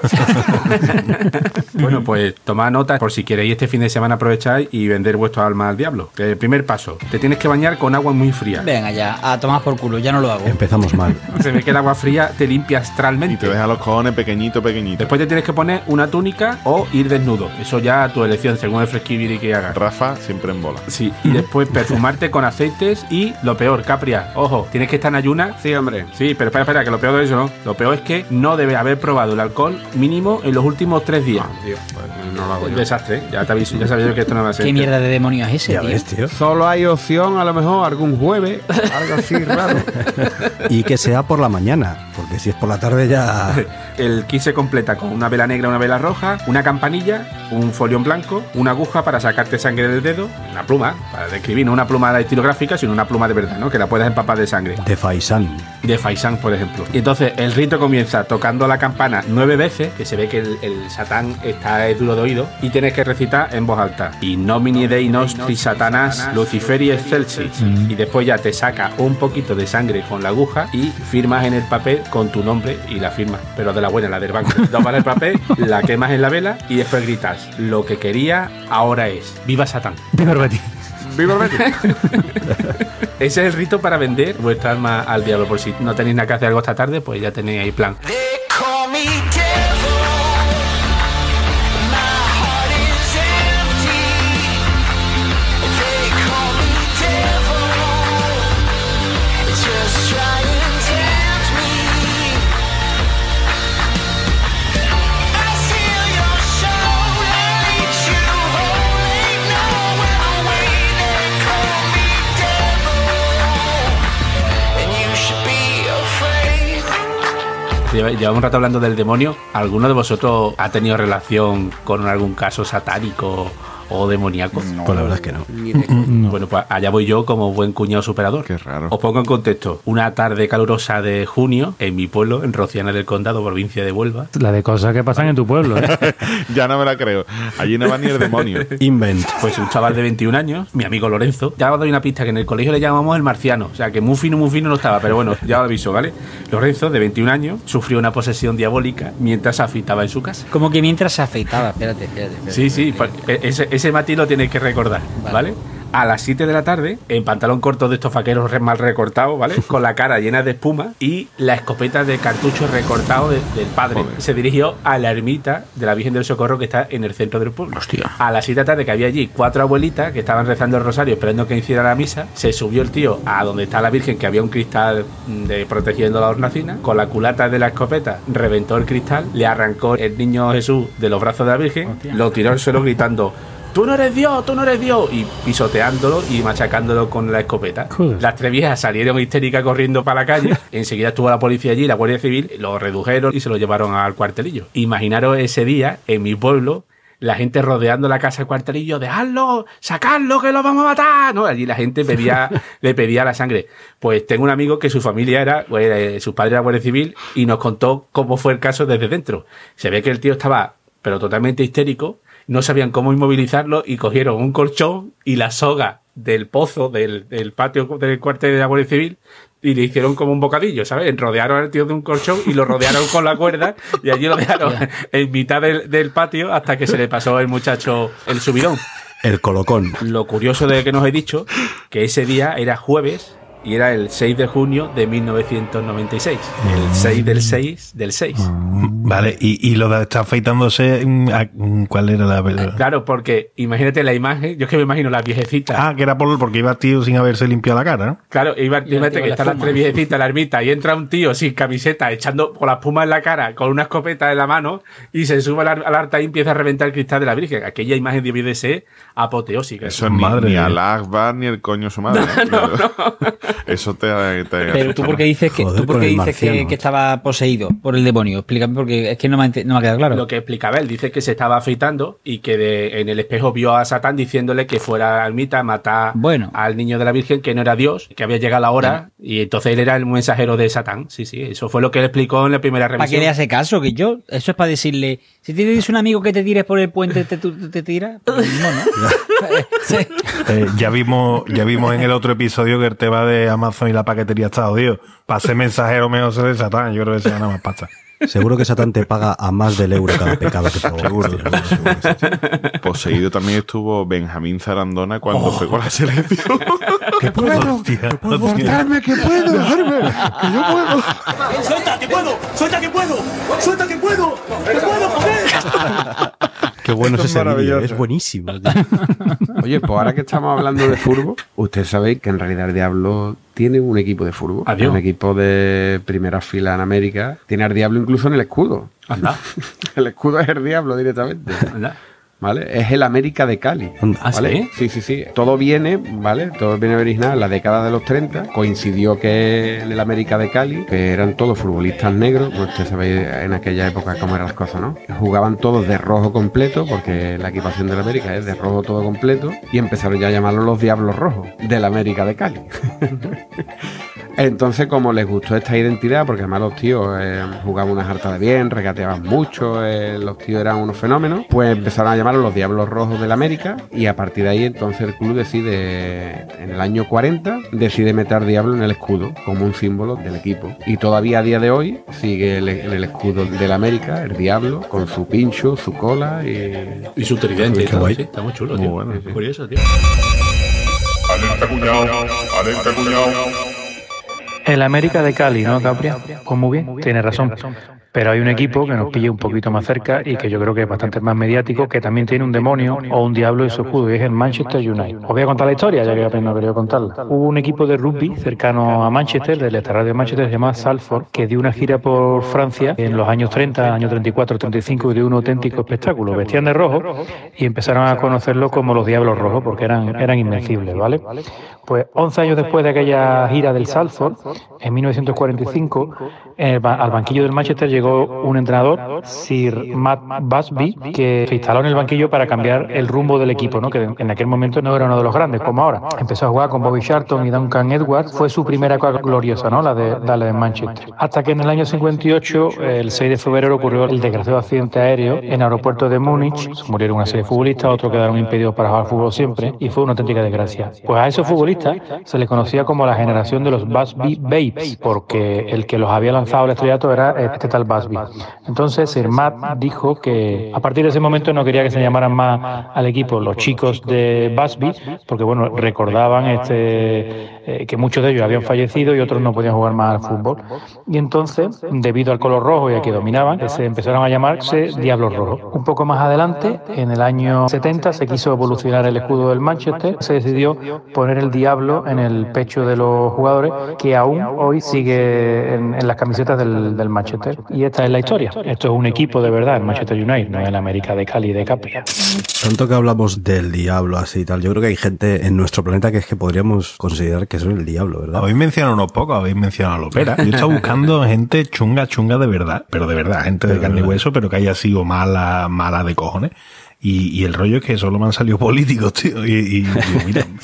Bueno, pues tomad nota por si queréis este fin de semana aprovechar y vender vuestro alma al diablo. Que el primer paso, te tienes que bañar con agua muy fría. Venga ya, a tomar por culo, ya no lo hago. Empezamos mal. Se ve que el agua fría te limpia Y astralmente. te deja los cojones pequeñito, pequeñito. Después te tienes que poner una túnica o ir desnudo. Eso ya a tu elección, según el fresquibiri que hagas. Rafa siempre en bola. Sí, y después perfumarte con aceites y lo peor, Capria, ojo, tienes que estar en ayuna. Sí, hombre. Sí, pero espera, espera, que lo peor de eso no. Lo peor es que no debe haber probado el alcohol mínimo en los últimos tres días. Ah, tío, pues no lo hago Un yo. desastre, ¿eh? ya te aviso, ya sabía yo que esto no va a ser. ¿Qué mierda de demonios es ese, Ya tío? ves, tío. Solo hay opción, a lo mejor, algún jueves, algo así raro. Y que sea por la mañana, porque si es por la tarde ya... El kit se completa con una vela negra, una vela roja, una campanilla, un folio en blanco, una aguja para sacarte sangre del dedo, una pluma para describir, no una pluma estilográfica, sino una pluma de verdad, ¿no? Que la puedas empapar de sangre. De Faisán. de Faisán, por ejemplo. Y entonces el rito comienza tocando la campana nueve veces, que se ve que el, el satán está duro de oído, y tienes que recitar en voz alta. In nomine Dei nostri satanás luciferi excelsis. Y después ya te saca un poquito de sangre con la aguja y firmas en el papel con tu nombre y la firmas, pero de la buena, la del banco. Tomas el papel, la quemas en la vela y después gritas, lo que quería ahora es, viva Satán. Viva el Betis. ¡Viva Betis! Ese es el rito para vender vuestra alma al diablo. Por si no tenéis nada que hacer algo esta tarde, pues ya tenéis ahí plan. They call me Llevamos un rato hablando del demonio. ¿Alguno de vosotros ha tenido relación con algún caso satánico o demoníaco? Pues la verdad es que no. Bueno, pues allá voy yo como buen cuñado superador. Qué raro. Os pongo en contexto. Una tarde calurosa de junio en mi pueblo, en Rociana del Condado, provincia de Huelva. La de cosas que pasan en tu pueblo. ¿eh? ya no me la creo. Allí no va ni el demonio. Invent. Pues un chaval de 21 años, mi amigo Lorenzo, ya os doy una pista que en el colegio le llamamos el marciano, o sea que muy fino, muy fino no estaba, pero bueno, ya lo aviso, ¿vale? Lorenzo, de 21 años, sufrió una posesión diabólica mientras se afeitaba en su casa. Como que mientras se afeitaba, espérate, espérate. espérate. Sí, sí, e- ese, ese matiz lo tienes que recordar, Vale. ¿vale? A las 7 de la tarde, en pantalón corto de estos vaqueros mal recortados, ¿vale? Con la cara llena de espuma y la escopeta de cartucho recortado de- del padre. Joder. Se dirigió a la ermita de la Virgen del Socorro que está en el centro del pueblo. Hostia. A las 7 de la tarde que había allí cuatro abuelitas que estaban rezando el rosario esperando que hiciera la misa, se subió el tío a donde está la Virgen que había un cristal de protegiendo la hornacina, con la culata de la escopeta reventó el cristal, le arrancó el niño Jesús de los brazos de la Virgen, lo tiró al suelo gritando Tú no eres Dios, tú no eres Dios. Y pisoteándolo y machacándolo con la escopeta. Joder. Las tres viejas salieron histéricas corriendo para la calle. Enseguida estuvo la policía allí, la Guardia Civil, lo redujeron y se lo llevaron al cuartelillo. Imaginaros ese día en mi pueblo, la gente rodeando la casa del cuartelillo, dejadlo, sacadlo, que lo vamos a matar. No, allí la gente pedía, le pedía la sangre. Pues tengo un amigo que su familia era, pues, eh, su padre era Guardia Civil y nos contó cómo fue el caso desde dentro. Se ve que el tío estaba, pero totalmente histérico, no sabían cómo inmovilizarlo y cogieron un colchón y la soga del pozo del, del patio del cuartel de la Guardia Civil y le hicieron como un bocadillo, ¿sabes? Rodearon al tío de un colchón y lo rodearon con la cuerda y allí lo dejaron en mitad del, del patio hasta que se le pasó el muchacho el subidón. El colocón. Lo curioso de que nos he dicho, que ese día era jueves y era el 6 de junio de 1996. El 6 del 6 del 6. Vale, y, y lo de estar afeitándose, mm, a- mm, ¿cuál era la verdad? Claro, porque imagínate la imagen, yo es que me imagino las viejecitas. Ah, que era por, porque iba tío sin haberse limpiado la cara, ¿no? Claro, iba, la imagínate que están la las tres viejecitas en la ermita y entra un tío sin camiseta, echando con la espuma en la cara, con una escopeta en la mano, y se sube al, al altar y empieza a reventar el cristal de la Virgen. Aquella imagen debió de ser apoteósica. Eso ni, Madre ni mía. al Akbar ni el coño su madre. ¿no? Claro. Eso te, te Pero tú porque dices que, Joder, tú porque con el dices que, que estaba poseído por el demonio. Explícame porque es que no me, no me ha quedado claro. Lo que explicaba él, dice que se estaba afeitando y que de- en el espejo vio a Satán diciéndole que fuera a ermita a matar Bueno. al niño de la Virgen, que no era Dios, que había llegado la hora, y entonces él era el mensajero de Satán. Sí, sí, eso fue lo que él explicó en la primera Para que revisión. le hace caso, que yo, eso es para decirle, si tienes un amigo que te tires por el puente, te, te, te tira, pues lo mismo, ¿no? Sí. Eh, ya vimos ya vimos en el otro episodio que el tema de Amazon y la paquetería está jodido. Para ser mensajero mejor ser de Satán. Yo creo que se gana más pasta. Seguro que Satán te paga a más del euro cada pecado que provocas. Seguro, seguro, seguro que sí. Poseído también estuvo Benjamín Zarandona cuando fue con la selección. ¿Qué puedo? Hostia, que puedo. Dejarme, que yo puedo. ¡Suelta, que puedo! ¡Suelta, que puedo! ¡Suelta, que puedo! ¡Que puedo, bueno es Esto ese maravilloso. es buenísimo. tío. Oye, pues ahora que estamos hablando de fútbol, ustedes sabéis que en realidad el Diablo tiene un equipo de fútbol. Adiós. Un equipo de primera fila en América. Tiene al Diablo incluso en el escudo. Anda, El escudo es el Diablo directamente. anda. ¿Vale? Es el América de Cali. ¿Ah, ¿vale? sí? Sí, sí, sí. Todo viene, ¿vale? Todo viene original en la década de los 30. Coincidió que el América de Cali, que eran todos futbolistas negros, pues ustedes sabéis en aquella época cómo eran las cosas, ¿no? Jugaban todos de rojo completo, porque la equipación del América es de rojo todo completo, y empezaron ya a llamarlos los Diablos Rojos del América de Cali. Entonces, como les gustó esta identidad, porque además los tíos eh, jugaban una jarta de bien, regateaban mucho, eh, los tíos eran unos fenómenos, pues empezaron a llamarlos los Diablos Rojos del América y a partir de ahí entonces el club decide, en el año 40, decide meter Diablo en el escudo como un símbolo del equipo. Y todavía a día de hoy sigue el- en el escudo del América, el Diablo, con su pincho, su cola y... Y su tridente guay. está muy chulo, Muy tío. bueno, Es sí. Curioso, tío. Alerta cuñado, alerta cuñado. El América de Cali, ¿no, Capria? Pues muy bien, tiene razón. Pero hay un equipo que nos pilla un poquito más cerca y que yo creo que es bastante más mediático, que también tiene un demonio o un diablo en su escudo, y es el Manchester United. Os voy a contar la historia, ya que apenas no quería contarla. Hubo un equipo de rugby cercano a Manchester, del estadio de Manchester, se llama Salford, que dio una gira por Francia en los años 30, años 34, 35, y dio un auténtico espectáculo. Vestían de rojo y empezaron a conocerlo como los Diablos Rojos, porque eran, eran invencibles, ¿vale? Pues 11 años después de aquella gira del Salford, en 1945, en el ba- al banquillo del Manchester llegó un entrenador, Sir Matt Busby, que se instaló en el banquillo para cambiar el rumbo del equipo, ¿no? que en aquel momento no era uno de los grandes, como ahora. Empezó a jugar con Bobby Charlton y Duncan Edwards, fue su primera época gloriosa, ¿no? la de darle en Manchester. Hasta que en el año 58, el 6 de febrero, ocurrió el desgraciado accidente aéreo en el aeropuerto de Múnich. Murieron una serie de futbolistas, otros quedaron impedidos para jugar fútbol siempre, y fue una auténtica desgracia. Pues a esos futbolistas se les conocía como la generación de los Busby Babes, porque el que los había lanzado al estrellato era este tal Busby. Entonces, Sir Matt dijo que a partir de ese momento no quería que se llamaran más al equipo los chicos de Busby, porque bueno, recordaban este eh, que muchos de ellos habían fallecido y otros no podían jugar más al fútbol. Y entonces, debido al color rojo y a que dominaban, se empezaron a llamarse Diablos Rojos. Un poco más adelante, en el año 70, se quiso evolucionar el escudo del Manchester, se decidió poner el diablo en el pecho de los jugadores, que aún hoy sigue en, en las camisetas del, del Manchester. Y esta es la historia. Esto es un equipo de verdad, el Manchester United, no el América de Cali de Capria. Tanto que hablamos del diablo así y tal, yo creo que hay gente en nuestro planeta que es que podríamos considerar que son el diablo, ¿verdad? Habéis mencionado unos pocos, habéis mencionado a Lopera. Yo estaba buscando gente chunga, chunga de verdad, pero de verdad, gente de carne y hueso, pero que haya sido mala, mala de cojones. Y, y el rollo es que solo me han salido políticos, tío. Y, y- y mira.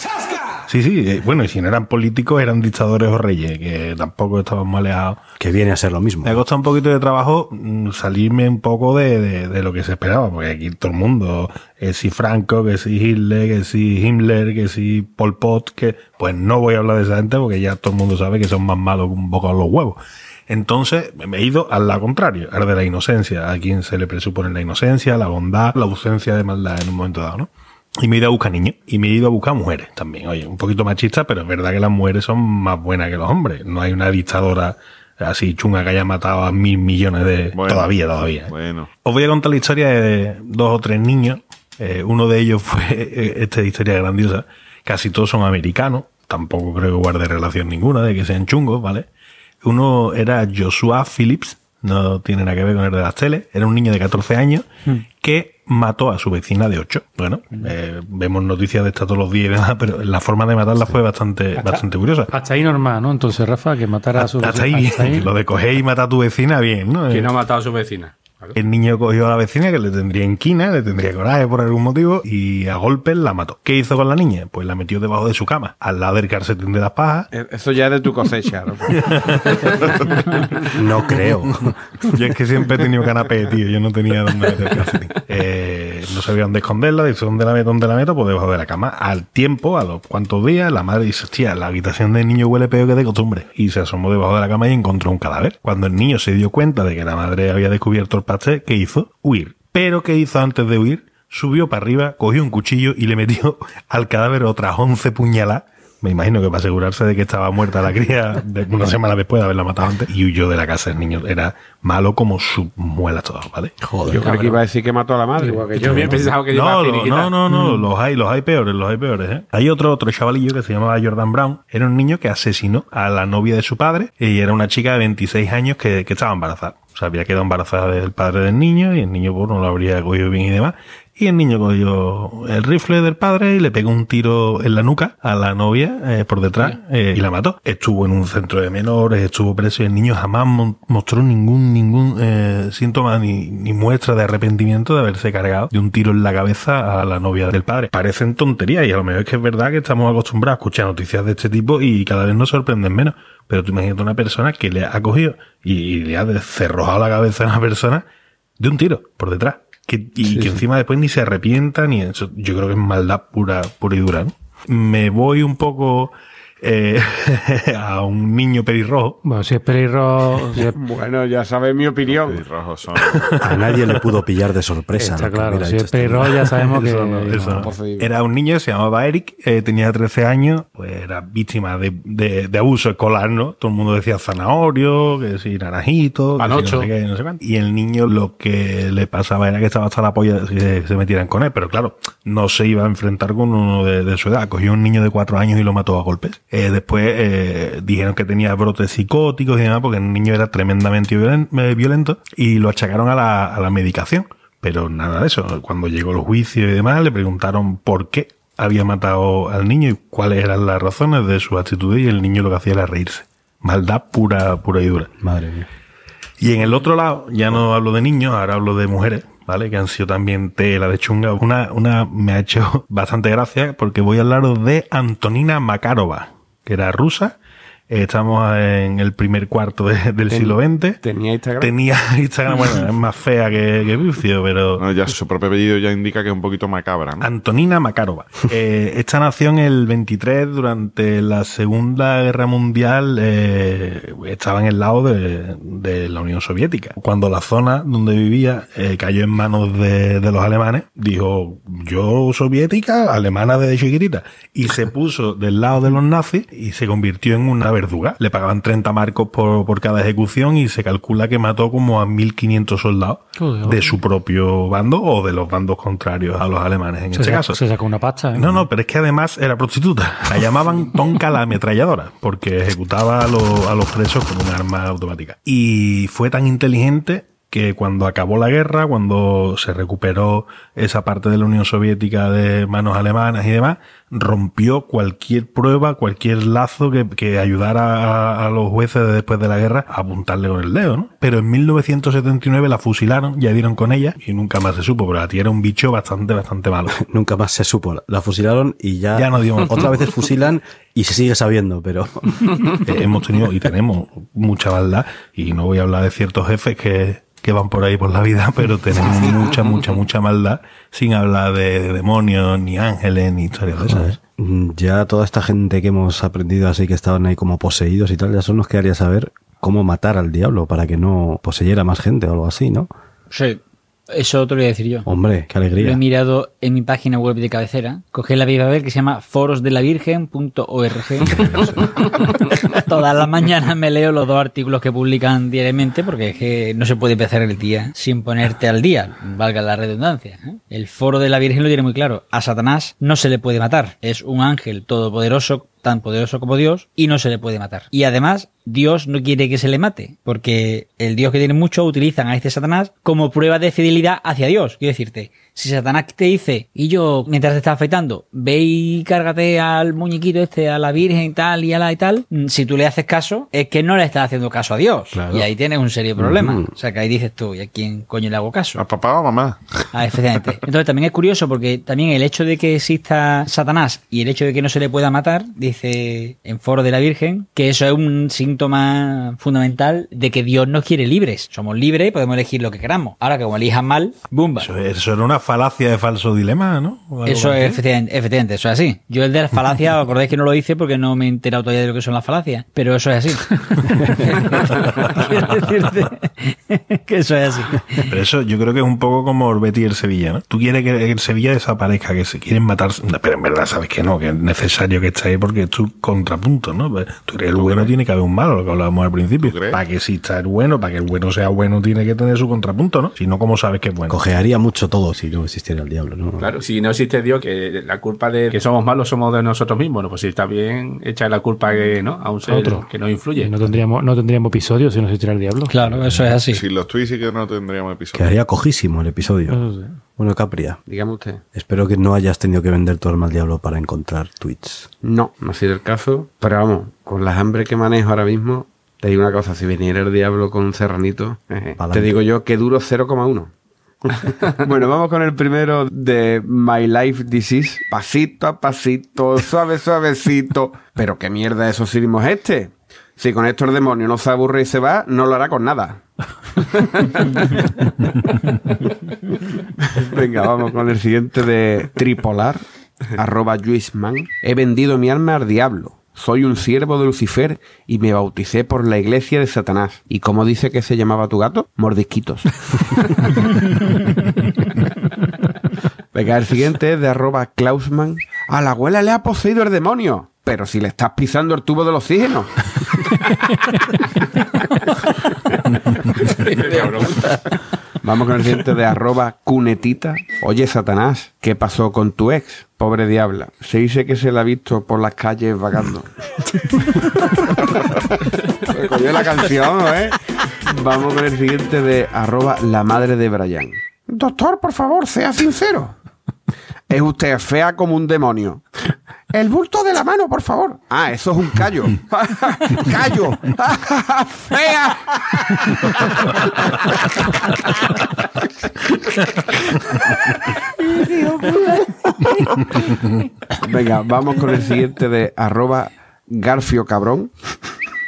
Sí, sí, eh, bueno, y si no eran políticos, eran dictadores o reyes, que tampoco estaban muy alejados. Que viene a ser lo mismo. Me ha costado un poquito de trabajo mm, salirme un poco de, de- de lo que se esperaba, porque aquí todo el mundo, que si Franco, que si Hitler, que si Himmler, que si Pol Pot, que pues no voy a hablar de esa gente porque ya todo el mundo sabe que son más malos que un a los huevos. Entonces me he ido al lado contrario, al de la inocencia, a quien se le presupone la inocencia, la bondad, la ausencia de maldad en un momento dado, ¿no? Y me he ido a buscar niños. Y me he ido a buscar mujeres también. Oye, un poquito machista, pero es verdad que las mujeres son más buenas que los hombres. No hay una dictadora así chunga que haya matado a mil millones de... Bueno. todavía, todavía. Bueno, Os voy a contar la historia de dos o tres niños. Eh, uno de ellos fue eh, esta historia grandiosa. Casi todos son americanos. Tampoco creo que guarde relación ninguna de que sean chungos, ¿vale? Uno era Joshua Phillips. No tiene nada que ver con el de las teles. Era un niño de 14 años que mató a su vecina de 8. Bueno, eh, vemos noticias de esta todos los días pero la forma de matarla fue bastante, bastante curiosa. Hasta ahí normal, ¿no? Entonces, Rafa, que matara a su Hasta ahí bien. Lo de coger y matar a tu vecina, bien, ¿no? ¿Quién no ha matado a su vecina? El niño cogió a la vecina que le tendría inquina, le tendría coraje por algún motivo y a golpes la mató. ¿Qué hizo con la niña? Pues la metió debajo de su cama, al lado del calcetín de las pajas. Eh, Eso ya es de tu cosecha, ¿no? No creo. Yo es que siempre he tenido canapé, tío. Yo no tenía dónde meter el calcetín. Eh, no sabía dónde esconderla. Dice, ¿dónde la meto? ¿Dónde la meto? Pues debajo de la cama. Al tiempo, a los cuantos días, la madre dice, hostia, la habitación del niño huele peor que de costumbre. Y se asomó debajo de la cama y encontró un cadáver. Cuando el niño se dio cuenta de que la madre había descubierto el pastel, ¿qué hizo? Huir. Pero ¿qué hizo antes de huir? Subió para arriba, cogió un cuchillo y le metió al cadáver otras 11 puñaladas. Me imagino que para asegurarse de que estaba muerta la cría de una semana después de haberla matado antes y huyó de la casa del niño. Era malo como sus muelas todas, ¿vale? Yo creo que iba a decir que mató a la madre. Igual que yo había pensado que iba No, a lo- finiquitar. no, no, no, Mm. los hay, los hay peores, los hay peores, ¿eh? Hay otro, otro chavalillo que se llamaba Jordan Brown, era un niño que asesinó a la novia de su padre y era una chica de 26 años que, que estaba embarazada. O sea, había quedado embarazada del padre del niño y el niño pues, no lo habría cogido bien y demás. Y el niño cogió el rifle del padre y le pegó un tiro en la nuca a la novia eh, por detrás eh, y la mató. Estuvo en un centro de menores, estuvo preso y el niño jamás mo- mostró ningún ningún eh, síntoma ni, ni muestra de arrepentimiento de haberse cargado de un tiro en la cabeza a la novia del padre. Parecen tonterías y a lo mejor es que es verdad que estamos acostumbrados a escuchar noticias de este tipo y cada vez nos sorprenden menos. Pero tú imagínate una persona que le ha cogido y, y le ha descerrojado la cabeza a una persona de un tiro por detrás. Que, y que encima después ni se arrepienta ni eso. Yo creo que es maldad pura, pura y dura. ¿no? Me voy un poco eh, a un niño pelirrojo. Bueno, si es pelirrojo, si es- Bueno, ya sabes mi opinión. Pelirrojos son- A nadie le pudo pillar de sorpresa. está claro. Si es este pelirrojo, ya sabemos que. Eso no, eso no. Posible. Era un niño, se llamaba Eric, eh, tenía 13 años, pues era víctima de, de- de abuso escolar, ¿no? Todo el mundo decía zanahorio, que si naranjito, que si Panocho. no sé qué, no sé cuánto. Y el niño lo que le pasaba era que estaba hasta la polla de que se metieran con él, pero claro, no se iba a enfrentar con uno de, de su edad. Cogió un niño de 4 años y lo mató a golpes. Eh, después eh, dijeron que tenía brotes psicóticos y demás, porque el niño era tremendamente violen- eh, violento y lo achacaron a la, a la medicación. Pero nada de eso. Cuando llegó el juicio y demás, le preguntaron por qué había matado al niño y cuáles eran las razones de su actitud y el niño lo que hacía era reírse. Maldad pura, pura y dura. Madre mía. Y en el otro lado, ya no hablo de niños, ahora hablo de mujeres, ¿vale? Que han sido también tela de chunga. Una, una me ha hecho bastante gracia porque voy a hablaros de Antonina Makarova, que era rusa. Eh, Estamos en el primer cuarto de- del Ten- siglo XX. Tenía Instagram. Tenía Instagram, bueno, es más fea que, que vicio, pero... No, ya su propio apellido ya indica que es un poquito macabra, ¿no? Antonina Makarova. Eh, esta nació en el 23 durante la Segunda Guerra Mundial. eh, estaba en el lado de, de la Unión Soviética. Cuando la zona donde vivía eh, cayó en manos de, de los alemanes, dijo, yo soviética, alemana desde chiquitita. Y se puso del lado de los nazis y se convirtió en una verduga. Le pagaban 30 marcos por, por cada ejecución y se calcula que mató como a 1.500 soldados Joder, de su propio bando o de los bandos contrarios a los alemanes en se, este caso. se sacó una pasta. ¿eh? No, no, pero es que además era prostituta. La llamaban Tonka la ametralladora, porque ejecutaba a los, a los presos con un arma automática. Y fue tan inteligente que cuando acabó la guerra, cuando se recuperó esa parte de la Unión Soviética de manos alemanas y demás, rompió cualquier prueba, cualquier lazo que, que ayudara a, a los jueces de después de la guerra a apuntarle con el dedo, ¿no? Pero en 1979 la fusilaron, ya dieron con ella y nunca más se supo, pero la tía era un bicho bastante, bastante malo. Nunca más se supo. La fusilaron y ya. Ya no dio más. Otra vez fusilan y se sigue sabiendo, pero. Eh, hemos tenido y tenemos mucha maldad y no voy a hablar de ciertos jefes que, que van por ahí por la vida, pero tenemos mucha, mucha, mucha maldad sin hablar de, de demonios, ni ángeles, ni historias de esas. ¿eh? Mm, Ya toda esta gente que hemos aprendido así que estaban ahí como poseídos y tal, ya solo nos quedaría saber cómo matar al diablo para que no poseyera más gente o algo así, ¿no? Sí, eso te lo voy a decir yo. Hombre, qué Lo he alegría. mirado en mi página web de cabecera. Cogí la Biblia que se llama forosdelavirgen.org. Todas las mañanas me leo los dos artículos que publican diariamente porque es que no se puede empezar el día sin ponerte al día, valga la redundancia. ¿eh? El foro de la Virgen lo tiene muy claro. A Satanás no se le puede matar. Es un ángel todopoderoso tan poderoso como Dios y no se le puede matar. Y además, Dios no quiere que se le mate, porque el Dios que tiene mucho utilizan a este Satanás como prueba de fidelidad hacia Dios. Quiero decirte, Si Satanás te dice, y yo, mientras te estás afeitando, ve y cárgate al muñequito este, a la Virgen y tal, y a la y tal, mm, si tú le haces caso, es que no le estás haciendo caso a Dios. Y ahí tienes un serio problema. O sea, que ahí dices tú, ¿y a quién coño le hago caso? ¿A papá o a mamá? Ah, efectivamente. Entonces también es curioso porque también el hecho de que exista Satanás y el hecho de que no se le pueda matar, dice en foro de la Virgen, que eso es un síntoma fundamental de que Dios nos quiere libres. Somos libres y podemos elegir lo que queramos. Ahora que como elijas mal, ¡bumba! Eso, eso era una falacia de falso dilema, ¿no? Eso es efectivamente, efectivamente, eso es así. Yo el de las falacias, os acordáis que no lo hice porque no me he enterado todavía de lo que son las falacias, pero eso es así. Quiero decirte que eso es así. Pero eso yo creo que es un poco como el Betis y el Sevilla, ¿no? Tú quieres que el Sevilla desaparezca, que se quieren matar, pero en verdad sabes que no, que es necesario que esté ahí porque es tu contrapunto, ¿no? Pues Tú eres el bueno, tiene que haber un malo, lo que hablábamos al principio. Para que exista el bueno, para que el bueno sea bueno, tiene que tener su contrapunto, ¿no? Si no, ¿cómo sabes que es bueno? Cojearía mucho todo si no existiera el diablo, ¿no? Claro, si no existe Dios, que la culpa de que somos malos somos de nosotros mismos, ¿no? Pues si está bien, echar la culpa que, ¿no? a un ser Otro. que no influye. No tendríamos, no tendríamos episodios si no existiera el diablo. Claro, eso es así. Si los tweets sí que no tendríamos episodio. Quedaría cojísimo el episodio. Eso sí. Bueno, Capria, Dígame usted. espero que no hayas tenido que vender tu alma al diablo para encontrar tweets. No, no ha sido el caso. Pero vamos, con las hambre que manejo ahora mismo, te digo una cosa, si viniera el diablo con un serranito, jeje, te digo yo que duro 0,1. bueno, vamos con el primero de My Life Disease. Pasito a pasito, suave, suavecito. Pero qué mierda eso Sirimos este. Si con esto el demonio no se aburre y se va, no lo hará con nada. Venga, vamos con el siguiente de Tripolar, arroba Juisman. He vendido mi alma al diablo. Soy un siervo de Lucifer y me bauticé por la iglesia de Satanás. ¿Y cómo dice que se llamaba tu gato? Mordisquitos. Venga, el siguiente es de arroba Klausman. A la abuela le ha poseído el demonio. Pero si le estás pisando el tubo del oxígeno. Vamos con el siguiente de arroba cunetita. Oye, Satanás, ¿qué pasó con tu ex? Pobre diabla. Se dice que se la ha visto por las calles vagando. Se cogió la canción, ¿eh? Vamos con el siguiente de arroba la madre de Brian. Doctor, por favor, sea sincero. Es usted fea como un demonio. El bulto de la mano, por favor. Ah, eso es un callo. callo. fea. Venga, vamos con el siguiente de arroba Garfio Cabrón.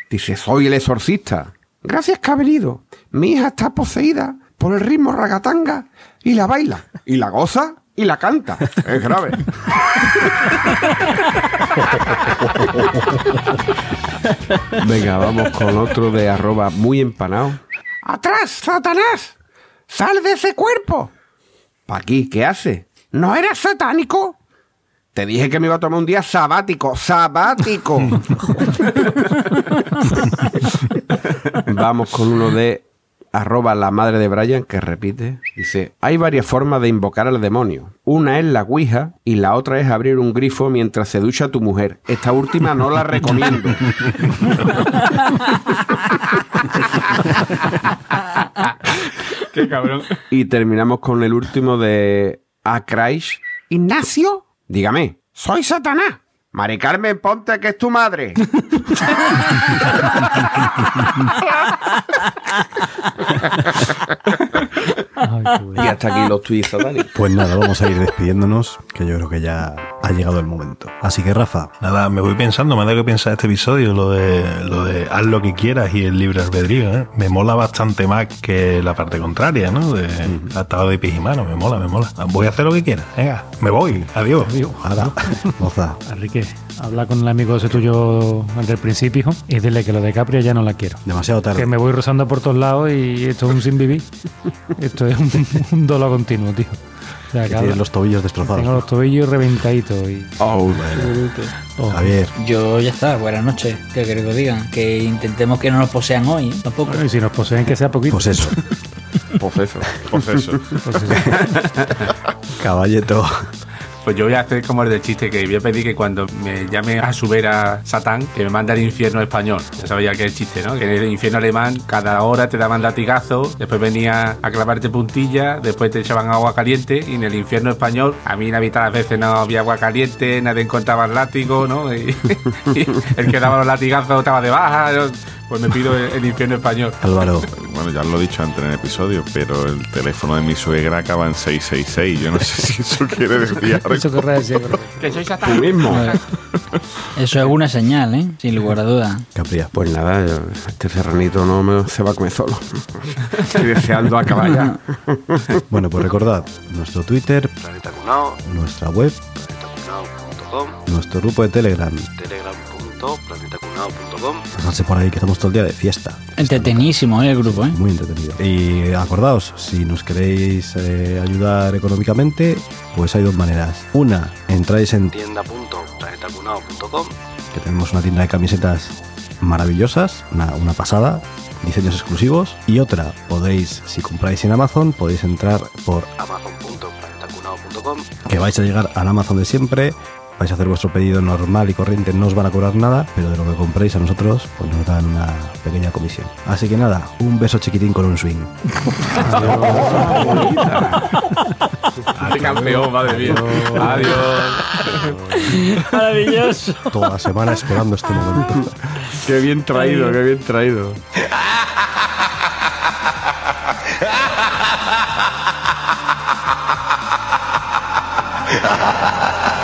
Dice, soy el exorcista. Gracias que ha venido. Mi hija está poseída por el ritmo ragatanga y la baila. Y la goza y la canta. Es grave. Venga, vamos con otro de arroba muy empanado. ¡Atrás, Satanás! ¡Sal de ese cuerpo! ¿Pa' aquí? ¿Qué hace? ¿No eres satánico? Te dije que me iba a tomar un día sabático. ¡Sabático! Vamos con uno de arroba la madre de Brian que repite. Dice, hay varias formas de invocar al demonio. Una es la Ouija y la otra es abrir un grifo mientras se ducha tu mujer. Esta última no la recomiendo. Qué cabrón. Y terminamos con el último de Akraish. Ignacio, dígame, soy Satanás. Mari Carmen, ponte que es tu madre. y hasta aquí los tweets. Pues nada, vamos a ir despidiéndonos, que yo creo que ya ha llegado el momento. Así que Rafa, Nada, me voy pensando, me da que pensar este episodio, lo de, lo de haz lo que quieras y el libre albedrío, ¿eh? Me mola bastante más que la parte contraria, ¿no? De atado de pies y manos, me mola, me mola. Voy a hacer lo que quiera, venga, me voy, adiós. ahora, moza, Enrique, habla con el amigo ese tuyo del principio hijo, y dile que lo de Capria ya no la quiero. demasiado tarde. Que me voy rozando por todos lados y esto es un sin vivir. Esto es un, un dolor continuo, tío. O sea, Que que tienes habla- los tobillos tengo destrozados. los tobillos reventaditos y Oh, todo. Javier, Yo ya está, buenas noches. Que queréis que os digan? Que intentemos que no nos posean hoy, ¿eh? tampoco. Bueno, y si nos poseen que sea poquito. pues eso, pues eso. Pues eso. Pues caballeto. Pues yo voy a hacer como el del chiste, que voy a pedir que cuando me llame a su vera Satán, que me mande al infierno español. Ya sabía que es el chiste, ¿no? Que en el infierno alemán cada hora te daban latigazo, después venía a clavarte puntilla, después te echaban agua caliente y en el infierno español a mí en la mitad de las veces no había agua caliente, nadie encontraba el látigo, ¿no? Y, y el que daba los latigazos estaba de baja. yo- Pues me pido el, el infierno español. Álvaro, Bueno, ya lo he dicho antes en el episodio, pero el teléfono de mi suegra acaba en 666. Yo no sé si eso quiere decir algo. Eso querrá decir. Que Tú Satán. mismo. Eso es una señal, ¿eh? Sin lugar a duda. Capria. Pues nada, yo- este serranito no me, se va a comer solo. Estoy deseando acabar ya. Bueno, pues recordad, nuestro Twitter, Planeta Cunao, nuestra web, planetacunao.com, nuestro grupo de Telegram. telegram.planetacunao.com. Pasadse por ahí que estamos todo el día de fiesta. Entretenísimo, ¿eh? El grupo, ¿eh? Muy entretenido. Y acordaos, si nos queréis eh, ayudar económicamente, pues hay dos maneras. Una, entráis en tienda.planetacunao.com que tenemos una tienda de camisetas maravillosas, una, una pasada, diseños exclusivos. Y otra, podéis, si compráis en Amazon, podéis entrar por amazon.planetacunao.com que vais a llegar al Amazon de siempre vais a hacer vuestro pedido normal y corriente, no os van a cobrar nada, pero de lo que compréis a nosotros, pues nos dan una pequeña comisión. Así que nada, un beso chiquitín con un swing. Adiós. campeón, madre mía. Adiós. Adiós. Maravilloso. Toda la semana esperando este momento. Qué bien traído, qué bien traído.